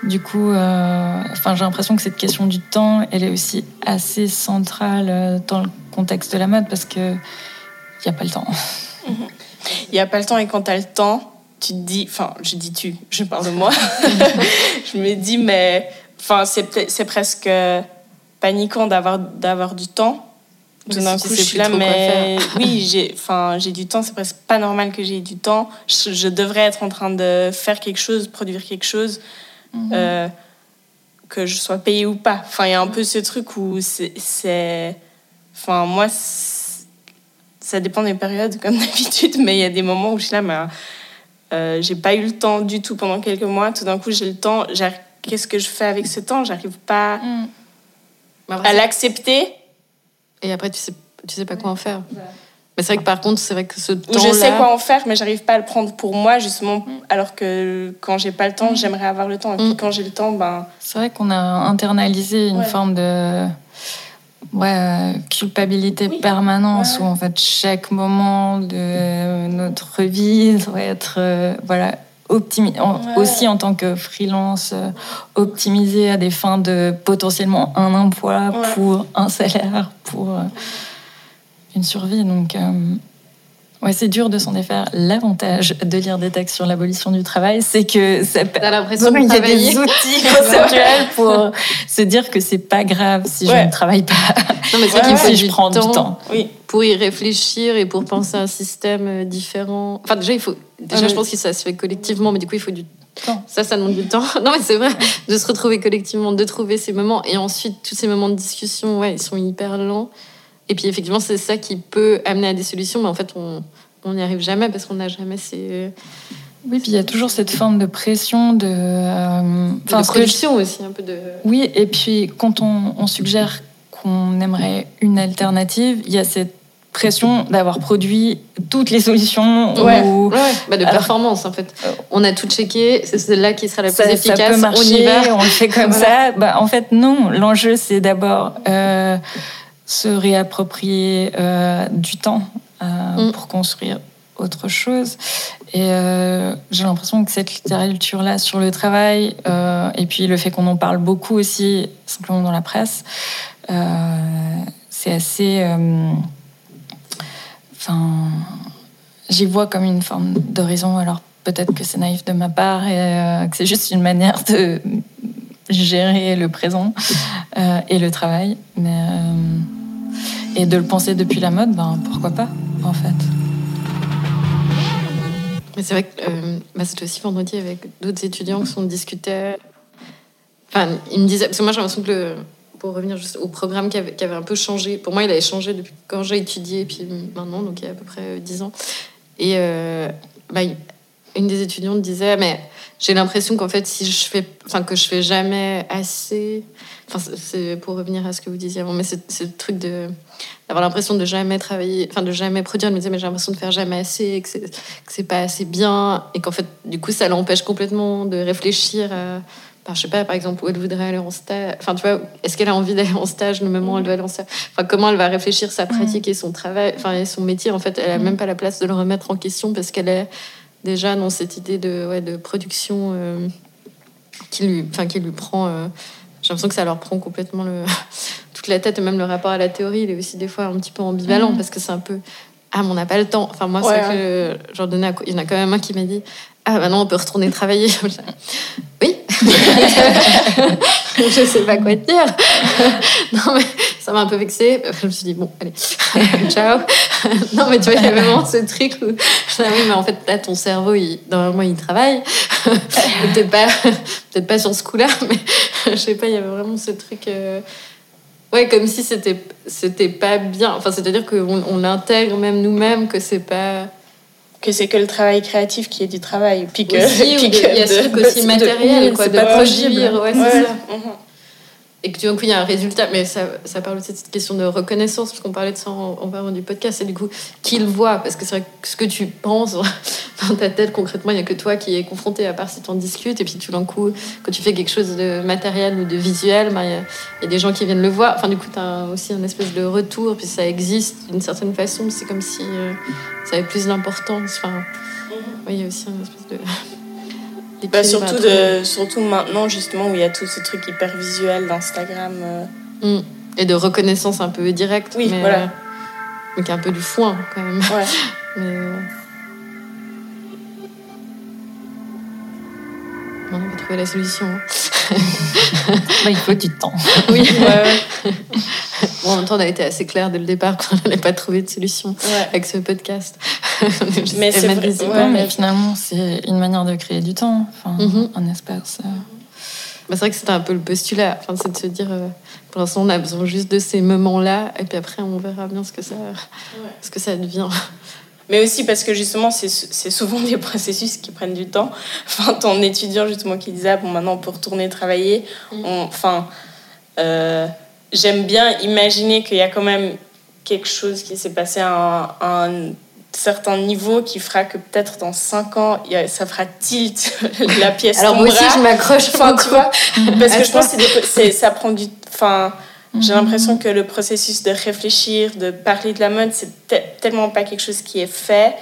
Du coup, euh, enfin, j'ai l'impression que cette question du temps, elle est aussi assez centrale dans le contexte de la mode parce que il n'y a pas le temps. Il n'y a pas le temps et quand tu as le temps, tu te dis, enfin, je dis tu, je parle de moi. je me dis, mais enfin, c'est presque paniquant d'avoir d'avoir du temps. Tout d'un coup, je suis là, mais oui, j'ai enfin, j'ai du temps. C'est presque pas normal que j'ai du temps. Je, devrais être en train de faire quelque chose, produire quelque chose, mhm. euh, que je sois payée ou pas. Enfin, il y a un peu ce truc où c'est, enfin, moi, ça dépend des périodes comme d'habitude, mais il y a des moments où je suis là, mais euh, j'ai pas eu le temps du tout pendant quelques mois. Tout d'un coup, j'ai le temps. Qu'est-ce que je fais avec ce temps? J'arrive pas mm. à l'accepter. Et après, tu sais, tu sais pas quoi en faire. Mais c'est vrai que par contre, c'est vrai que ce temps. Je sais quoi en faire, mais j'arrive pas à le prendre pour moi, justement. Mm. Alors que quand j'ai pas le temps, mm. j'aimerais avoir le temps. Et puis quand j'ai le temps, ben. C'est vrai qu'on a internalisé une forme de ouais, euh, culpabilité permanente où en fait chaque moment de notre vie doit être euh, voilà aussi en tant que freelance euh, optimisé à des fins de potentiellement un emploi pour un salaire pour une survie. Donc Ouais, c'est dur de s'en défaire. L'avantage de lire des textes sur l'abolition du travail, c'est que ça T'as l'impression qu'il y a des outils conceptuels pour se dire que c'est pas grave si je ne travaille pas. Non, mais c'est qu'il faut si je prends du temps. Oui. Pour y réfléchir et pour penser à un système euh, différent. Enfin, déjà, il faut. Déjà, je pense que ça se fait collectivement, mais du coup, il faut du temps. Ça, ça demande du temps. Non, mais c'est vrai, de se retrouver collectivement, de trouver ces moments. Et ensuite, tous ces moments de discussion, ouais, ils sont hyper lents. Et puis effectivement, c'est ça qui peut amener à des solutions, mais en fait, on n'y arrive jamais parce qu'on n'a jamais ces... Oui, puis il y a toujours cette forme de pression, de... Euh, de production aussi, un peu de... Oui, et puis quand on, suggère qu'on aimerait une alternative, il y a cette pression d'avoir produit toutes les solutions ouais, ou... Bah de performance en fait. Euh, on a tout checké, c'est celle-là qui sera la plus efficace. Ça peut marcher, on y va. On le fait comme ça. Bah, en fait, non. L'enjeu, c'est d'abord euh, se réapproprier euh, du temps euh, mm. pour construire autre chose. Et euh, j'ai l'impression que cette littérature-là sur le travail, et puis le fait qu'on en parle beaucoup aussi, simplement dans la presse, c'est assez... Enfin, j'y vois comme une forme d'horizon. Alors peut-être que c'est naïf de ma part et que c'est juste une manière de gérer le présent et le travail. Mais et de le penser depuis la mode, ben pourquoi pas, en fait. c'est vrai que bah, c'était aussi vendredi avec d'autres étudiants qui on discutait. Enfin, ils me disaient, parce que moi j'ai l'impression que pour revenir juste au programme qui avait, un peu changé. Pour moi, il avait changé depuis quand j'ai étudié, puis maintenant, donc il y a à peu près 10 ans. Et bah, une des étudiantes disait, mais j'ai l'impression qu'en fait, si je fais, enfin, que je fais jamais assez, enfin, c'est pour revenir à ce que vous disiez avant, mais c'est le truc de d'avoir l'impression de jamais travailler, enfin, de jamais produire. Elle me disait, mais j'ai l'impression de faire jamais assez, que c'est pas assez bien, et qu'en fait, du coup, ça l'empêche complètement de réfléchir à, je sais pas, par exemple, où elle voudrait aller en stage. Enfin, tu vois, est-ce qu'elle a envie d'aller en stage le moment où elle doit aller en stage Enfin, comment elle va réfléchir sa pratique et son travail, enfin, et son métier. En fait, elle a même pas la place de le remettre en question parce qu'elle est déjà dans cette idée de, ouais, de production euh, qui, lui, enfin, qui lui prend. Euh, j'ai l'impression que ça leur prend complètement le, toute la tête et même le rapport à la théorie, il est aussi des fois un petit peu ambivalent mm. parce que c'est un peu. Ah, mais on n'a pas le temps. Enfin, moi, c'est que j'en donnais à... Il y en a quand même un qui m'a dit Ah, maintenant, on peut retourner travailler. oui. je sais pas quoi dire. non, mais ça m'a un peu vexée. Je me suis dit, bon, allez, ciao. non, mais tu vois, il y a vraiment ce truc où dis, oui, mais en fait, là, ton cerveau, normalement, il travaille. peut-être pas, peut pas sur ce coup-là, mais je sais pas, il y avait vraiment ce truc. Euh, ouais, comme si c'était, c'était pas bien. Enfin, c'est-à-dire qu'on on l'intègre même nous-mêmes, que c'est pas que c'est que le travail créatif qui est du travail. Puis que, il y a ce truc aussi matériel, quoi, de, pas produire. Ouais, c'est ça. Mhm et que du coup il y a un résultat, mais ça, ça parle aussi de cette question de reconnaissance, parce qu'on parlait de ça en, en parlant du podcast, et du coup, qui le voit Parce que c'est vrai que ce que tu penses dans ta tête, concrètement, il n'y a que toi qui es confronté, à part si tu en discutes, et puis tout d'un coup, quand tu fais quelque chose de matériel ou de visuel, bah, il ben, y, y, a des gens qui viennent le voir. Enfin, du coup, tu as aussi un espèce de retour, puis ça existe d'une certaine façon, c'est comme si euh, ça avait plus d'importance. Enfin, il y a aussi un espèce de. Bah, surtout, de, surtout maintenant, justement, où il y a tout ce truc hyper visuel d'Instagram. Euh. Mm. Et de reconnaissance un peu directe. Oui, mais, voilà. Euh, mais qui est un peu du foin, quand même. Ouais. mais, euh, on va trouver la solution. Hein. bah, il faut du temps. Oui, ouais, Bon, en même temps, on a été assez clair dès le départ qu'on n'allait pas trouver de solution avec ce podcast. mais c'est vrai, mais finalement, c'est une manière de créer du temps, enfin, mm-hmm. un espace. Euh. Bah, c'est vrai que c'était un peu le postulat, enfin, c'est de se dire, euh, pour l'instant, on a besoin juste de ces moments-là, et puis après, on verra bien ce que ça, ce que ça devient mais aussi parce que justement, c'est souvent des processus qui prennent du temps. Enfin, ton étudiant, justement, qui disait, ah, bon, maintenant, peut retourner travailler. Mm. enfin, euh, j'aime bien imaginer qu'il y a quand même quelque chose qui s'est passé à un, certain niveau qui fera que peut-être dans 5 ans, ça fera tilt la pièce. Alors, moi aussi, je m'accroche. Enfin, tu vois, parce que je pense que ça prend du... Enfin, j'ai mhm. l'impression que le processus de réfléchir, de parler de la mode, c'est tellement pas quelque chose qui est fait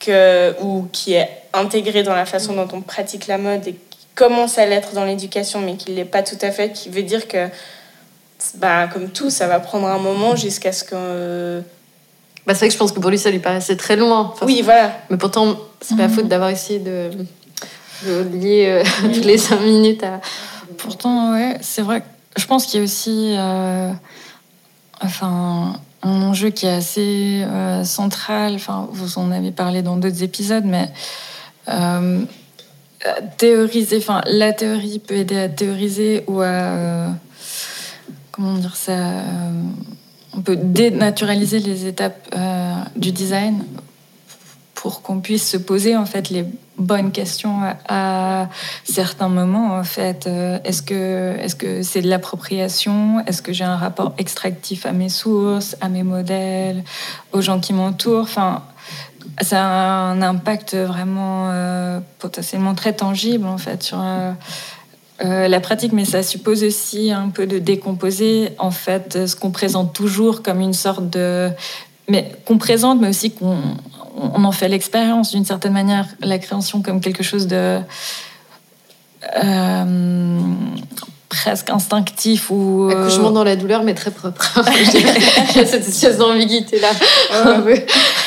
que, ou qui est intégré dans la façon dont on pratique la mode et qui commence à l'être dans l'éducation, mais qui ne l'est pas tout à fait, qui veut dire que, bah, comme tout, ça va prendre un moment jusqu'à ce que. Bah, c'est vrai que je pense que pour lui, ça lui paraissait très loin. oui, voilà. Mais pourtant, c'est pas mhm. faute d'avoir essayé de, de lier euh, toutes les cinq minutes à. Pourtant, ouais, c'est vrai je pense qu'il y a aussi euh, enfin, un enjeu qui est assez euh, central. Enfin, vous en avez parlé dans d'autres épisodes, mais théoriser, enfin, la théorie peut aider à théoriser ou à. comment dire ça On peut dénaturaliser les étapes du design pour qu'on puisse se poser en fait les bonnes questions à, certains moments en fait. Euh, est-ce que est-ce que c'est de l'appropriation? Est-ce que j'ai un rapport extractif à mes sources à mes modèles aux gens qui m'entourent? Enfin ça a un impact vraiment euh, potentiellement très tangible en fait sur euh, la pratique, mais ça suppose aussi un peu de décomposer en fait ce qu'on présente toujours comme une sorte de mais qu'on présente, mais aussi qu'on on en fait l'expérience d'une certaine manière, la création comme quelque chose de euh, presque instinctif ou euh, accouchement dans la douleur mais très propre. Il y a cette espèce d'ambiguïté là.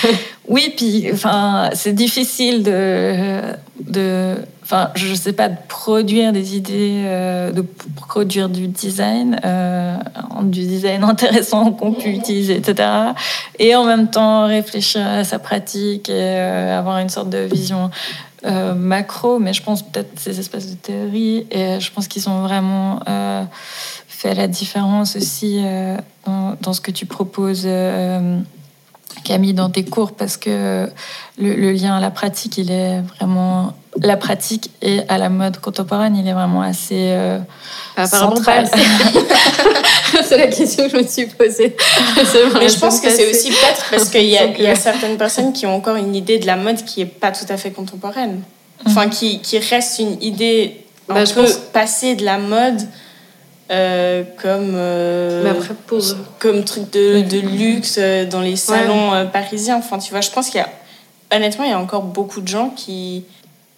Oui, puis enfin, c'est difficile de, enfin, je sais pas, de produire des idées, euh, de produire du design, euh, du design intéressant qu'on peut utiliser, etc. Et en même temps réfléchir à sa pratique et euh, avoir une sorte de vision macro. Mais je pense peut-être ces espèces de théories et je pense qu'ils ont vraiment fait la différence aussi dans, ce que tu proposes. Camille, dans tes cours, parce que le, lien à la pratique, il est vraiment. La pratique et à la mode contemporaine, il est vraiment assez. Euh, central. c'est la question que je me suis posée. Mais je pense que c'est aussi peut-être parce qu'il y, y, a certaines personnes qui ont encore une idée de la mode qui n'est pas tout à fait contemporaine. Enfin, qui, qui reste une idée un bah, peu passée de la mode euh, comme euh, comme truc de, de luxe euh, dans les salons parisiens. Enfin tu vois je pense qu'il y a honnêtement il y a encore beaucoup de gens qui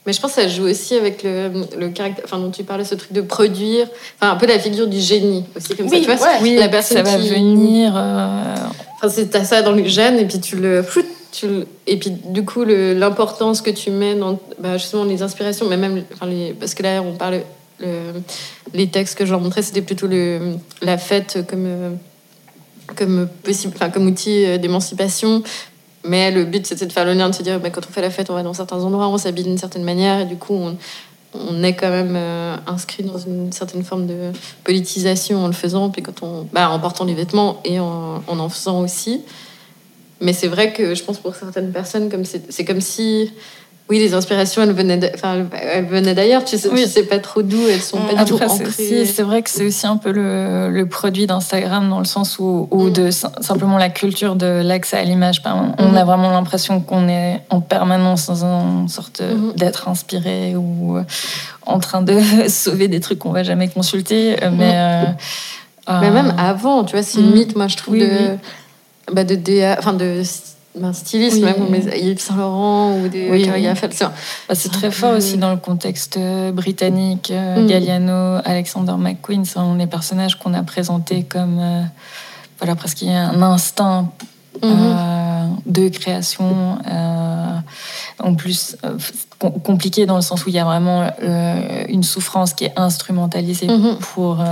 mais je pense que ça joue aussi avec le, le caractère enfin dont tu parlais ce truc de produire enfin un peu la figure du génie aussi comme oui, ça tu vois. oui, la personne ça va venir enfin c'est t'as ça dans le gène et puis tu le tu et puis du coup l'importance que tu mets dans bah, justement les inspirations mais même enfin, les, parce que là on parle les textes que je leur montrais, c'était plutôt la fête comme, comme, possible, enfin, comme outil euh, d'émancipation. Mais le but, c'était de faire le lien, de se dire, bah, quand on fait la fête, on va dans certains endroits, on s'habille d'une certaine manière, et du coup, on, on est quand même euh, inscrit dans une certaine forme de politisation en le faisant, puis quand on, bah, en portant les vêtements et en en, en faisant aussi. Mais c'est vrai que je pense pour certaines personnes, comme c'est comme si oui, les inspirations, elles venaient d'ailleurs. Tu sais, sais pas trop d'où elles sont pas du tout ancrées. C'est vrai que c'est aussi un peu le, produit d'Instagram dans le sens où, mm. de simplement la culture de l'accès à l'image. On, mm. a vraiment l'impression qu'on est en permanence dans une sorte mm. d'être inspiré ou euh, en train de sauver des trucs qu'on va jamais consulter. Euh, mais, euh, mais même avant, tu vois, c'est une mythe, moi, je trouve, de, bah, de, enfin, de un styliste, même Yves Saint Laurent ou des oui, bah, C'est très fort aussi dans le contexte euh, britannique. Euh, mm. Galliano, Alexander McQueen sont les personnages qu'on a présentés comme euh, voilà, presque un instinct mm-hmm. de création. en plus, compliqué dans le sens où il y a vraiment une souffrance qui est instrumentalisée mm-hmm. pour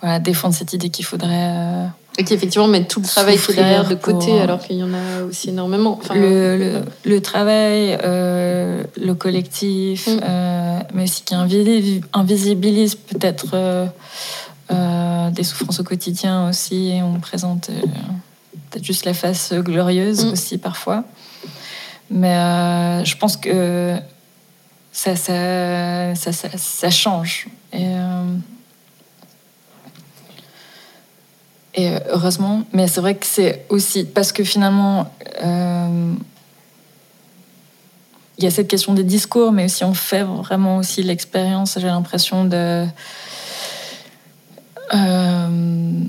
voilà, défendre cette idée qu'il faudrait et qui effectivement mettent tout le travail qui est derrière de côté, alors qu'il y en a aussi énormément. le, le, travail, euh, le collectif, mm. euh, mais aussi qui invisibilise peut-être euh, des souffrances au quotidien aussi. Et on présente peut-être juste la face glorieuse mm. aussi parfois. Mais je pense que ça, ça, ça, ça change. Et, Et euh, heureusement, mais c'est vrai que c'est aussi parce que finalement, euh, il y a cette question des discours, mais aussi on fait vraiment aussi l'expérience, j'ai l'impression de. Euh,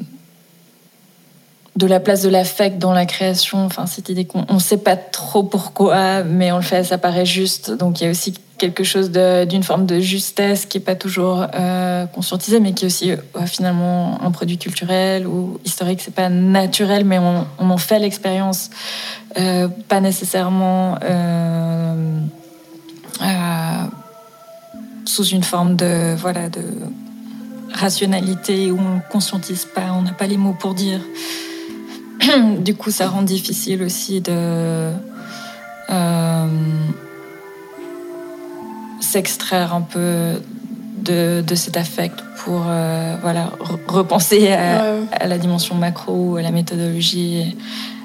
de la place de l'affect dans la création, enfin cette idée qu'on ne sait pas trop pourquoi, mais on le fait, ça paraît juste. Donc il y a aussi quelque chose d'une forme de justesse qui n'est pas toujours euh, conscientisée, mais qui est aussi euh, finalement un produit culturel ou historique. C'est pas naturel, mais on, en fait l'expérience, euh, pas nécessairement sous une forme de voilà de rationalité où on conscientise pas, on n'a pas les mots pour dire. du coup, ça rend difficile aussi de s'extraire un peu de, de, cet affect pour euh, voilà, repenser à, la dimension macro, à la méthodologie.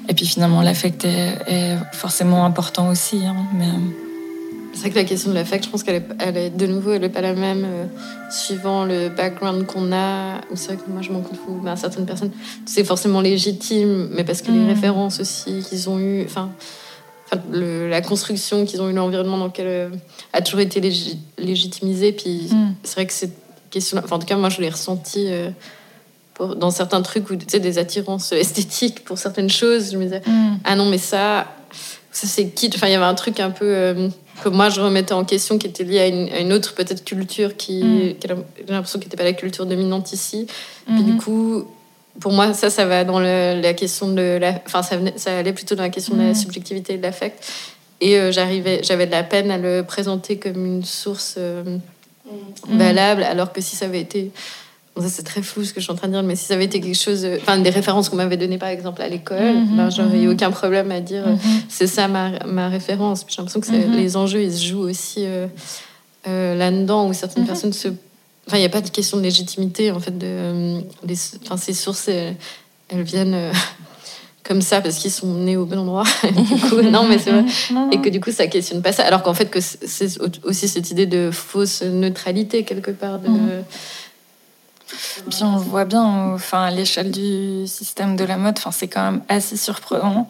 Et, puis finalement, l'affect est, forcément important aussi. Hein, mais... C'est vrai que la question de l'affect, je pense qu'elle est, elle est, de nouveau, elle n'est pas la même euh, suivant le background qu'on a. C'est vrai que moi, je m'en confonds. Ben, certaines personnes, c'est forcément légitime, mais parce que les mm. références aussi qu'ils ont eues. Enfin, la construction qu'ils ont eu, l'environnement dans lequel euh, a toujours été légitimisé. Puis mm. c'est vrai que cette question, enfin, en tout cas, moi, je l'ai ressenti euh, dans certains trucs où tu sais, des attirances esthétiques pour certaines choses. Je me disais, mm. ah non, mais ça, ça c'est quitte. Enfin, il y avait un truc un peu euh, que moi je remettais en question qui était lié à une, autre peut-être culture qui, mm. j'ai l'impression qui n'était pas la culture dominante ici. Puis du coup, pour moi, ça, ça va dans le- la question de la. Enfin, ça, venait- ça allait plutôt dans la question de la subjectivité et de l'affect. Et euh, j'arrivais, j'avais de la peine à le présenter comme une source euh, Mhm. valable, alors que si ça avait été. Bon, ça, c'est très flou ce que je suis en train de dire, mais si ça avait été quelque chose. euh, Enfin, des références qu'on m'avait données, par exemple, à l'école, ben, j'aurais eu mhm. aucun problème à dire. Mhm. c'est ça ma, ma référence. J'ai l'impression que Mhm. les enjeux, ils se jouent aussi euh, euh, là-dedans, où certaines personnes se... Enfin, il n'y a pas de question de légitimité, en fait. De, euh, des- enfin, ces sources, elles, elles viennent euh, comme ça, parce qu'ils sont nés au bon endroit. du coup, non, mais c'est vrai. Non, Et que du coup, ça questionne pas ça. Alors qu'en fait, que c'est aussi cette idée de fausse neutralité, quelque part. De... Mhm. Puis on voit bien, enfin, à l'échelle du système de la mode, enfin, c'est quand même assez surprenant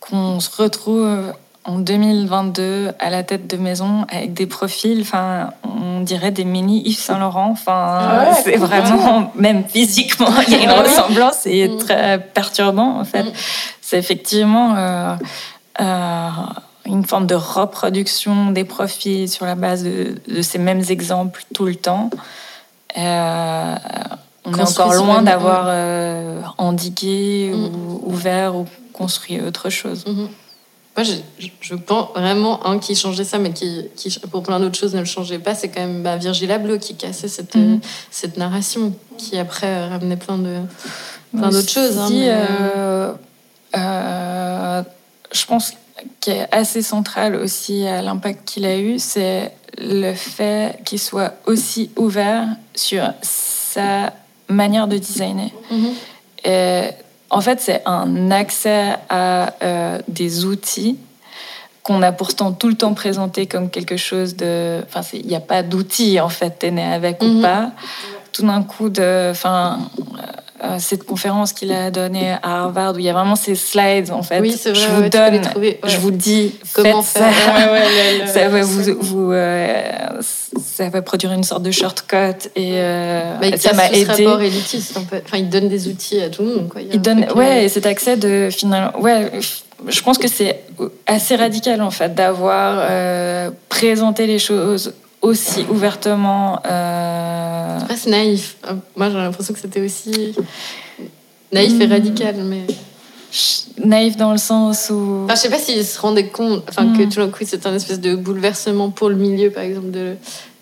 qu'on se retrouve en 2022 à la tête de maison avec des profils, enfin, on dirait des mini Yves Saint Laurent. Enfin, Ah ouais, c'est vraiment, même physiquement, il y a une Ah ressemblance, c'est Mm. très perturbant en fait. Mm. C'est effectivement euh, euh, une forme de reproduction des profils sur la base de, de ces mêmes exemples tout le temps. Euh, on est encore loin d'avoir endigué Mm. ou ouvert ou construit autre chose. Mhm. Moi, je, pense vraiment un qui changeait ça, mais qui, qui pour plein d'autres choses ne le changeait pas, c'est quand même bah, Virgil Abloh qui cassait cette, Mhm. euh, cette narration, qui après euh, ramenait plein de plein d'autres choses. hein, mais, euh, euh, je pense qui est assez central aussi à l'impact qu'il a eu, c'est le fait qu'il soit aussi ouvert sur sa manière de designer. Mhm. Et, en fait, c'est un accès à euh, des outils qu'on a pourtant tout le temps présenté comme quelque chose de... Enfin, il n'y a pas d'outils, en fait, t'es né avec Mhm. ou pas. Tout d'un coup, de, enfin, euh, cette conférence qu'il a donnée à Harvard, où il y a vraiment ces slides, en fait. Oui, c'est vrai, je vous ouais, donne, trouver, ouais. je vous dis Comment faire. ça. Ouais, va, vous, vous, euh, ça va produire une sorte de shortcut et euh, Bah, il ça m'a aidé. rapport élitiste, un peu. Enfin, il donne des outils à tout le monde. Quoi. Il donne, euh, ouais, et cet accès de finalement, ouais, je pense que c'est assez radical en fait d'avoir présenté les choses aussi ouvertement. euh, Après, c'est naïf. Euh, Moi, j'ai l'impression que c'était aussi naïf et Mm. radical, mais. naïf dans le sens où. Enfin, je sais pas s'il se rendait compte, enfin, que tout d'un coup, c'est un espèce de bouleversement pour le milieu, par exemple, de,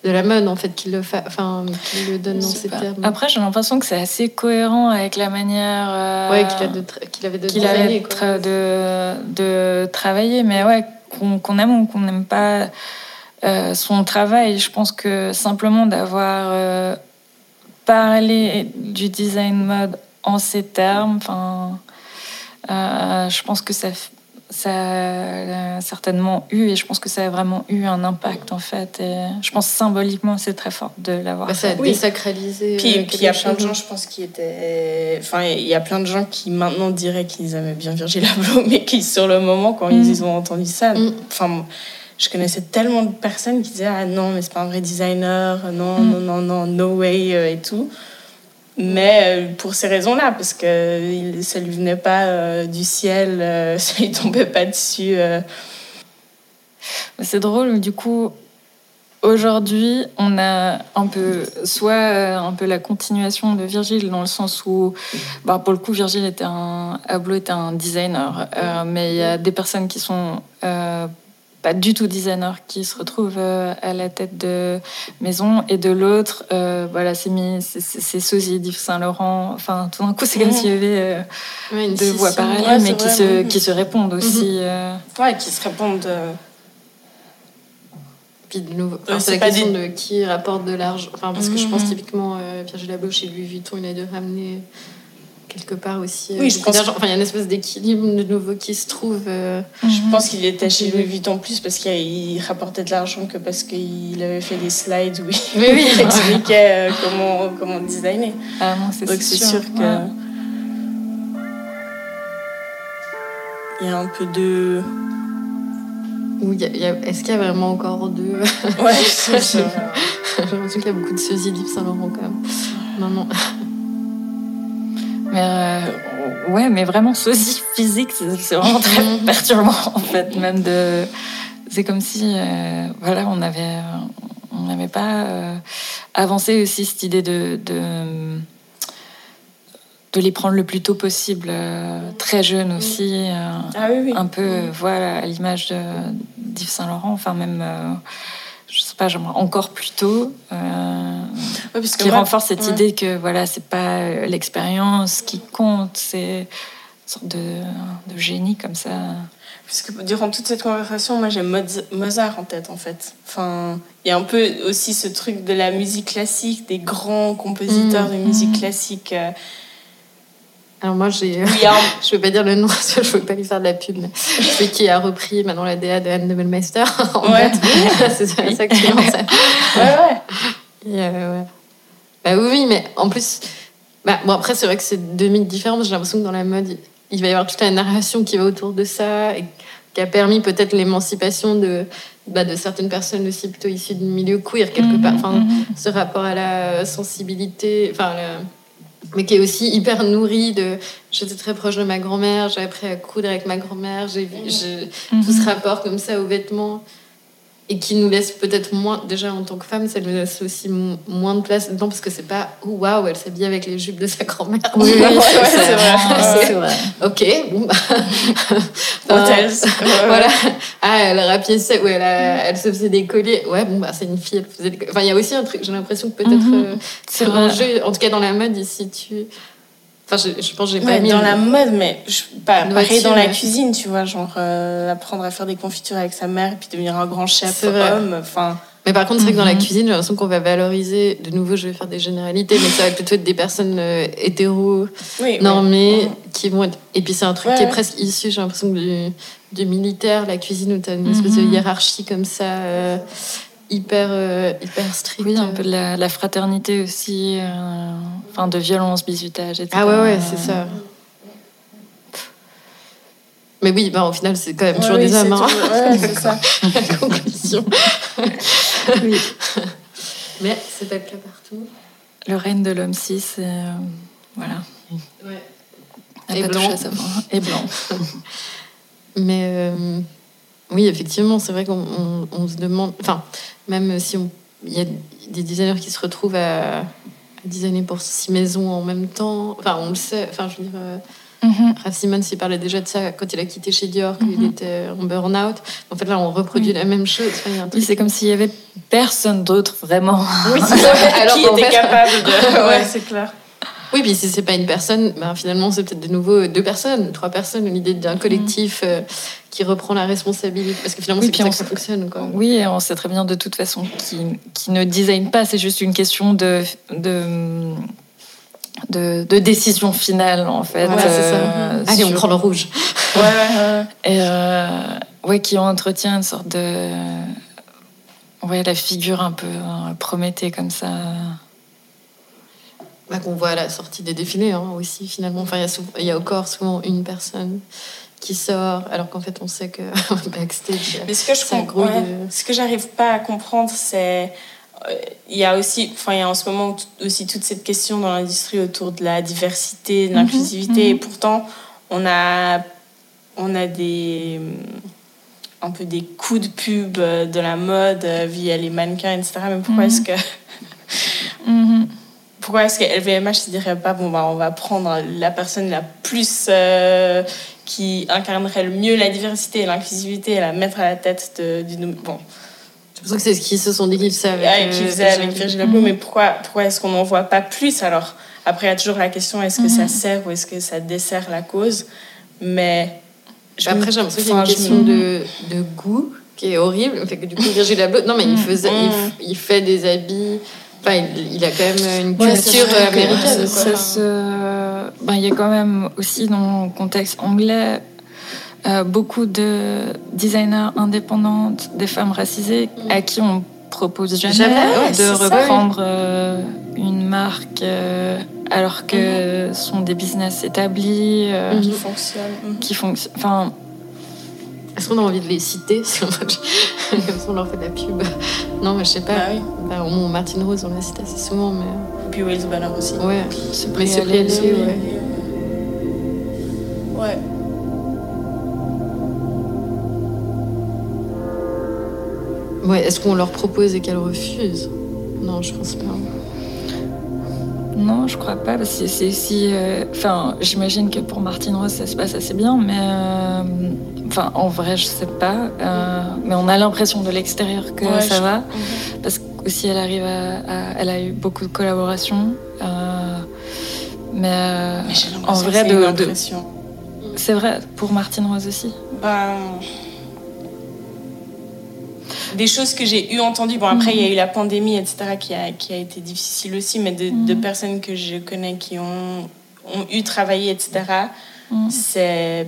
de la mode, en fait, qu'il le, fa... enfin, qu'il le donne dans ces pas. termes. Après, j'ai l'impression que c'est assez cohérent avec la manière. euh, ouais, qu'il, a de tra- qu'il avait de qu'il avait tra- de, de travailler, mais ouais, qu'on qu'on aime ou qu'on n'aime pas euh, son travail, je pense que simplement d'avoir euh, parlé du design mode en ces termes, enfin, euh, je pense que ça, ça a certainement eu, et je pense que ça a vraiment eu un impact en fait. Et je pense symboliquement c'est très fort de l'avoir Bah, ça a. Oui. désacralisé. Puis euh, puis il y a plein de gens, je pense, qui étaient. Enfin, il y a plein de gens qui maintenant diraient qu'ils aimaient bien Virgil Abloh, mais qui, sur le moment, quand Mm. ils ont entendu ça, Mm. Je connaissais tellement de personnes qui disaient Ah non, mais c'est pas un vrai designer, non, Mm. non, non, non, no way, euh, et tout. Mais euh, pour ces raisons-là, parce que ça lui venait pas euh, du ciel, ça lui tombait pas dessus. C'est drôle, du coup, aujourd'hui, on a un peu, soit un peu la continuation de Virgile, dans le sens où, bah, pour le coup, Virgile était un, Abloh était un designer, euh, mais il y a des personnes qui sont euh, pas du tout designers qui se retrouvent euh, à la tête de maison, et de l'autre, euh, voilà, c'est mis, c'est- sosie d'Yves Saint Laurent. Enfin, tout d'un coup, c'est comme Mhm. s'il y avait euh, une deux voix parallèles, Ouais, mais qui vrai, se, mhm. qui se répondent aussi. euh. Ouais, qui se répondent. euh, Puis de nouveau, enfin, c'est la pas question des- de qui rapporte de l'argent. Enfin, parce que je pense Mhm. typiquement, euh, Virgil Abloh chez Louis Vuitton, il a dû ramener quelque part aussi. euh, Oui, je beaucoup pense. Enfin, il y a une espèce d'équilibre de nouveau qui se trouve. euh, Je pense qu'il était chez Mhm. Louis Vuitton plus parce qu'il il rapportait de l'argent que parce qu'il avait fait des slides où il Oui, oui. expliquait euh, comment, comment designer. Ah non, c'est Donc c'est sûr que. Ouais. Il y a un peu de. Est-ce qu'il y a vraiment encore deux Ouais, ça. J'ai l'impression qu'il y a beaucoup de sosies d'Yves Saint Laurent quand même. Non, non. Mais euh, ouais, mais vraiment sosie physique, c'est vraiment très perturbant en fait, même de. C'est comme si, euh, voilà, on avait, on n'avait pas euh, avancé aussi cette idée de, de de les prendre le plus tôt possible, très jeunes aussi, Ah oui, oui. un peu euh, voilà à l'image d'Yves Saint Laurent, enfin même je sais pas, j'aimerais encore plus tôt, euh, Ouais, parce que qui renforce cette ouais. idée que voilà c'est pas euh, l'expérience qui compte, c'est une sorte de, de génie comme ça. Parce que durant toute cette conversation, moi j'ai Moz- Mozart en tête en fait. Enfin, il y a un peu aussi ce truc de la musique classique, des grands compositeurs de musique classique. euh, Alors moi, j'ai... un- Je veux pas dire le nom parce que je veux pas lui faire de la pub, mais celui qui a repris maintenant la DA de Anne de Belmeister. en Ouais. c'est ça, ça que tu lances. Ouais, ouais. Et, euh, ouais. Bah oui, oui, mais en plus, bah, bon après c'est vrai que c'est deux mythes différents. J'ai l'impression que dans la mode, il- va y avoir toute la narration qui va autour de ça et qui a permis peut-être l'émancipation de, bah, de certaines personnes aussi plutôt issues du milieu queer quelque Mhm, part. Enfin, mhm. ce rapport à la sensibilité, enfin, la- mais qui est aussi hyper nourri de. J'étais très proche de ma grand-mère, j'ai appris à coudre avec ma grand-mère, j'ai vu j'ai- tout ce rapport comme ça aux vêtements et qui nous laisse peut-être moins, déjà en tant que femme, ça nous laisse aussi mo- moins de place dedans parce que c'est pas oh, waouh, elle s'habille avec les jupes de sa grand-mère. Oui, oui, Ouais, c'est vrai. vrai. c'est vrai. Ok, bon, bah. Hôtesse. Voilà. Ah, elle rapiait ça, ou elle, a- elle se faisait des colliers. Ouais, bon, bah, c'est une fille, elle faisait des. Enfin, il y a aussi un truc, j'ai l'impression que peut-être Mhm. euh, C'est un jeu, en tout cas dans la mode, ici, tu. Enfin, je, je pense que j'ai pas Ouais, mis. dans la mode, mais je, pas, pareil dans la cuisine, tu vois, genre euh, apprendre à faire des confitures avec sa mère et puis devenir un grand chef homme. Enfin, Mais par contre, c'est vrai que dans la Mhm. cuisine, j'ai l'impression qu'on va valoriser. De nouveau, je vais faire des généralités, mais ça va plutôt être des personnes euh, hétéro, oui, normées, Mhm. qui vont être. Et puis, c'est un truc Ouais, qui est presque issu, j'ai l'impression, du, du militaire, la cuisine, où tu as une espèce de Mhm. hiérarchie comme ça, euh, hyper, euh, hyper stricte. Oui, un peu de la, la fraternité aussi, euh, enfin de violence, bizutage, etc. Ah ouais, ouais, c'est ça. Mais oui, bah, au final, c'est quand même Ouais, toujours oui, des hommes. hein. ouais, c'est ça. La conclusion. Oui. Mais c'est pas le cas partout. Le règne de l'homme cis, euh, voilà. Ouais. n'a Et pas blanc. à. Et blanc. Mais euh, oui, effectivement, c'est vrai qu'on on- on se demande. Enfin, même si on- il y a des designers qui se retrouvent à, à designer pour six maisons en même temps. Enfin, on le sait. Enfin, je veux dire. euh, Mhm. Raph Simons, il parlait déjà de ça quand il a quitté chez Dior, qu'il Mhm. était en burn-out. En fait, là, on reproduit Oui. la même chose. Enfin, Oui, c'est comme s'il y avait personne d'autre vraiment. Oui, c'est ça. Alors qui était fait- capable de. Ouais. ouais, c'est clair. Oui, puis si c'est pas une personne, ben finalement c'est peut-être de nouveau deux personnes, trois personnes, l'idée d'un collectif euh, qui reprend la responsabilité. Parce que finalement Oui, c'est comme ça que ça fonctionne. Quoi. Oui, et on sait très bien de toute façon qu'ils qui ne design pas, c'est juste une question de, de, de, de décision finale en fait. Ça. euh, Allez, on prend le rouge. Ouais, ouais, ouais. Et euh, ouais, qui entretient une sorte de. Ouais, la figure un peu euh, Prométhée comme ça. Bah, qu'on voit à la sortie des défilés hein, aussi finalement. Enfin, il y, a y encore souvent une personne qui sort, alors qu'en fait on sait que backstage. Mais ce que je comprends, ouais, euh. ce que j'arrive pas à comprendre, c'est euh, il y a aussi, enfin il y a en ce moment aussi toute cette question dans l'industrie autour de la diversité, de l'inclusivité, mhm. et pourtant on a on a des un peu des coups de pub euh, de la mode euh, via les mannequins, etc. Mais pourquoi Mhm. est-ce que pourquoi est-ce que LVMH se dirait pas bon bah on va prendre la personne la plus euh, qui incarnerait le mieux la diversité et l'inclusivité et la mettre à la tête de, du bon C'est pour ça que c'est ce qu'ils se sont dit qu'ils faisaient avec. et euh, qui faisait avec Virgil. Mais pourquoi pourquoi est-ce qu'on n'en voit pas plus alors? Après il y a toujours la question est-ce que ça Mhm. sert ou est-ce que ça dessert la cause? Mais je Après, j'ai l'impression qu'il y a une question de, de goût qui est horrible. Fait que du coup, Virgil Abloh, non, mais il, Mm. faisait, il, Mm. il fait des habits. Enfin, il, il a quand même une culture que américaine. ça quoi. se- ben, il y a quand même aussi dans le contexte anglais euh, beaucoup de designers indépendantes, des femmes racisées, à qui on propose jamais, Jamais, ouais, de reprendre euh, une marque euh, alors que ce sont des business établis euh, Mhm. qui fonctionne qui fonctionnent. Enfin, Est-ce qu'on a envie de les citer Comme ça, on leur fait de la pub. Non, mais je sais pas. Bah oui. Bah, au moins, Martin Rose, on l'a cité assez souvent, mais. et puis Wales Banner aussi Ouais. préaller, préaller, oui. ouais. ouais Ouais, est-ce qu'on leur propose et qu'elles refusent? Non, je pense pas. Non, je crois pas. parce que C'est aussi. euh, Enfin, j'imagine que pour Martine Rose, ça se passe assez bien, mais. euh, Enfin, en vrai, je sais pas. euh, mais on a l'impression de l'extérieur que Ouais, ça je- va. Parce qu'aussi, elle arrive à, à- Elle a eu beaucoup de collaborations. mais. euh, Mais j'ai en l'impression que vrai, c'est de, de- c'est vrai pour Martine Rose aussi. Ben, des choses que j'ai eu entendues. Bon, après, il y a eu la pandémie, etc., qui a, qui a été difficile aussi, mais de, de personnes que je connais qui ont, ont eu travaillé, etc., Mm. c'est.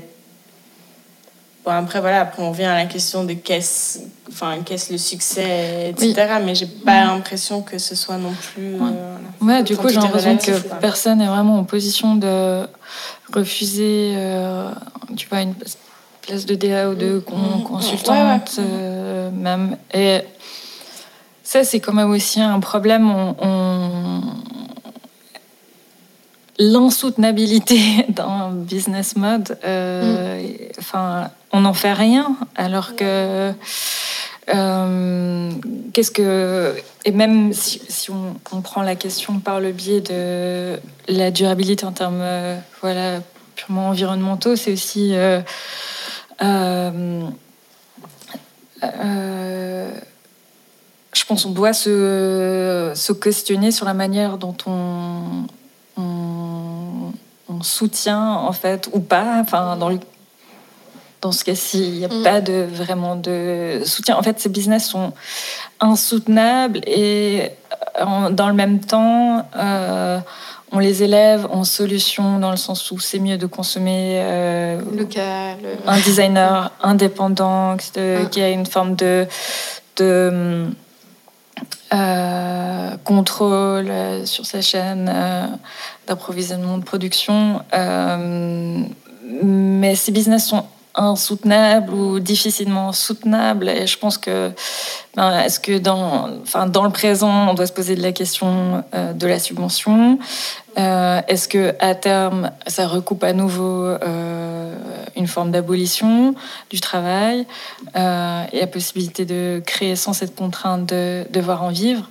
Bon, après, voilà, après, on revient à la question de qu'est-ce enfin, qu'est-ce le succès, etc., mais j'ai pas l'impression que ce soit non plus. euh, Ouais. voilà. Ouais, du coup, j'ai l'impression que personne n'est vraiment en position de refuser, euh, tu vois, une place de DA ou de con- Mhm. consultante, Ouais, ouais. euh, même. Et ça, c'est quand même aussi un problème. On, on- L'insoutenabilité d'un business mode, euh, enfin, on n'en fait rien, alors que euh, Qu'est-ce que et même si, si on, on prend la question par le biais de la durabilité en termes voilà purement environnementaux, c'est aussi euh, je pense qu'on doit se, se questionner sur la manière dont on, on, on soutient en fait ou pas enfin dans le dans ce cas-ci, il n'y a Mm. pas de vraiment de soutien. En fait, ces business sont insoutenables et euh, en- dans le même temps, euh, on les élève en solution dans le sens où c'est mieux de consommer euh, Local. un designer indépendant qui, Ah. qui a une forme de, de euh, contrôle euh, sur sa chaîne euh, d'approvisionnement de production. Euh, mais ces business sont insoutenables ou difficilement soutenables et je pense que ben, est-ce que dans, enfin, dans le présent on doit se poser de la question euh, de la subvention? Euh, Est-ce que à terme, ça recoupe à nouveau euh, une forme d'abolition du travail et la possibilité de créer sans cette contrainte de devoir en vivre?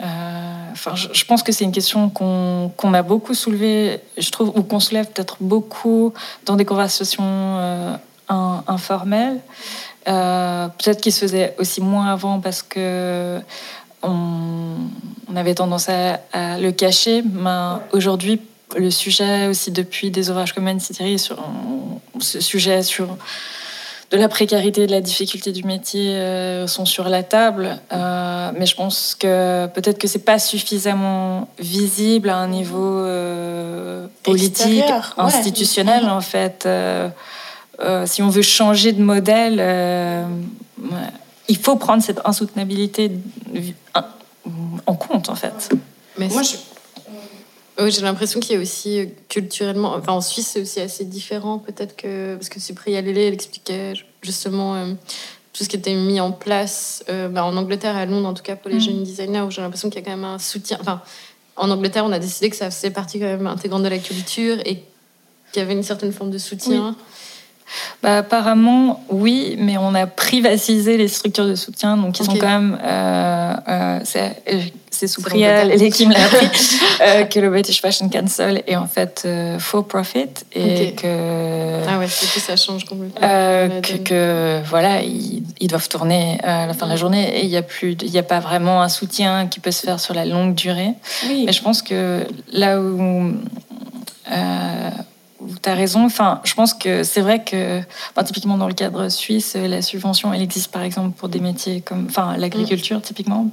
Enfin, je, pense que c'est une question qu'on qu'on a beaucoup soulevée, je trouve, ou qu'on soulève peut-être beaucoup dans des conversations euh, in- informelles. Euh, peut-être qu'il se faisait aussi moins avant parce que on, avait tendance à, le cacher. Mais aujourd'hui, le sujet aussi depuis des ouvrages comme City sur ce sujet sur de la précarité, de la difficulté du métier euh, sont sur la table. Euh, mais je pense que peut-être que c'est pas suffisamment visible à un niveau euh, politique, Extérieur, ouais. institutionnel en fait. Euh, euh, si on veut changer de modèle, euh, ouais, il faut prendre cette insoutenabilité en compte en fait. Mais Moi, c'est- je, Ouais, j'ai l'impression qu'il y a aussi euh, culturellement, enfin en Suisse c'est aussi assez différent peut-être que parce que Cyprien Lélé elle expliquait justement euh, tout ce qui était mis en place euh, bah, en Angleterre à Londres en tout cas pour les Mm. jeunes designers où j'ai l'impression qu'il y a quand même un soutien. Enfin en Angleterre on a décidé que ça faisait partie quand même intégrante de la culture et qu'il y avait une certaine forme de soutien. Bah, apparemment, oui, mais on a privatisé les structures de soutien, donc ils sont quand même. euh, euh, c'est euh, c'est sous Priel qui me l'a appris euh, que le British Fashion Council est en fait for profit et Ok. que. Ah ouais, c'est que ça change complètement. que, que, voilà, ils, ils doivent tourner à la fin de la journée et il n'y a plus, y a pas vraiment un soutien qui peut se faire sur la longue durée. oui. Mais je pense que là où, euh, tu as raison, enfin, je pense que c'est vrai que, enfin, typiquement dans le cadre suisse, la subvention, elle existe par exemple pour des métiers comme enfin, l'agriculture, typiquement,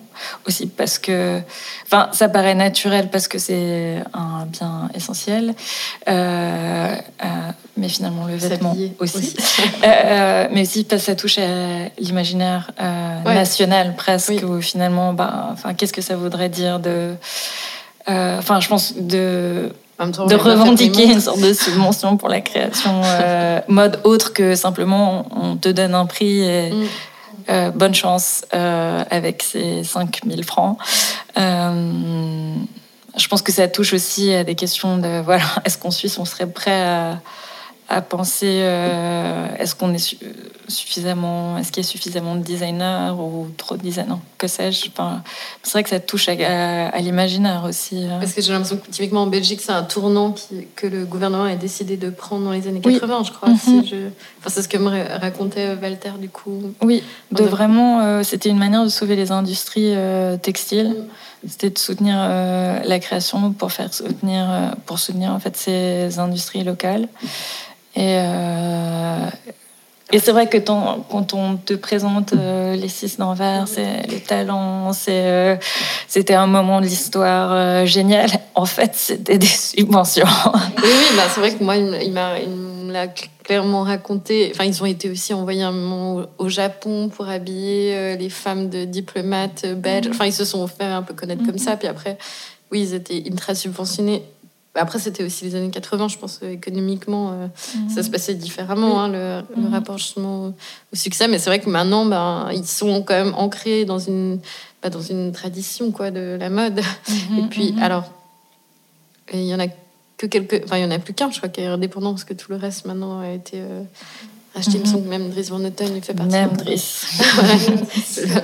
aussi parce que, enfin, ça paraît naturel parce que c'est un bien essentiel, euh, euh, mais finalement le vêtement aussi. Euh, mais aussi parce que ça touche à l'imaginaire euh, Ouais. national presque, Oui. où finalement, bah, enfin, qu'est-ce que ça voudrait dire de. euh, Enfin, je pense de, temps, de revendiquer une sorte de subvention pour la création euh, mode autre que simplement on te donne un prix et Mm. euh, bonne chance euh, avec ces 5000 francs. Je pense que ça touche aussi à des questions de voilà, est-ce qu'en Suisse on serait prêt à, à penser euh, est-ce qu'on est suffisamment est-ce qu'il y a suffisamment de designers ou trop de designers que sais-je enfin, c'est vrai que ça touche à, l'imaginaire aussi euh. parce que j'ai l'impression que typiquement en Belgique c'est un tournant qui, que le gouvernement a décidé de prendre dans les années 80 je crois mhm. enfin, c'est ce que me racontait Walter du coup oui de vraiment euh, c'était une manière de sauver les industries textiles mm. c'était de soutenir la création pour faire soutenir pour soutenir en fait ces industries locales et, euh, et c'est vrai que quand on te présente euh, les six d'Anvers, les talents, euh, c'était un moment de l'histoire génial. En fait, c'était des subventions. Oui, oui bah, c'est vrai que moi, il me l'a clairement raconté. Enfin, ils ont été aussi envoyés un moment au Japon pour habiller les femmes de diplomates belges. Enfin, ils se sont fait un peu connaître comme ça. Puis après, oui, ils étaient ultra subventionnés. Après, c'était aussi les années 80, je pense, économiquement, euh, ça mhm. se passait différemment, hein, le, mhm. rapport justement au succès. Mais c'est vrai que maintenant, ben, ils sont quand même ancrés dans une, dans une tradition quoi, de la mode. Mhm, et puis, alors, il y en a que quelques. Enfin, il y en a plus qu'un, je crois, qui est indépendant, parce que tout le reste maintenant a été. Euh, Acheter, il me semble que même Dries Van Houten, il fait partie. Même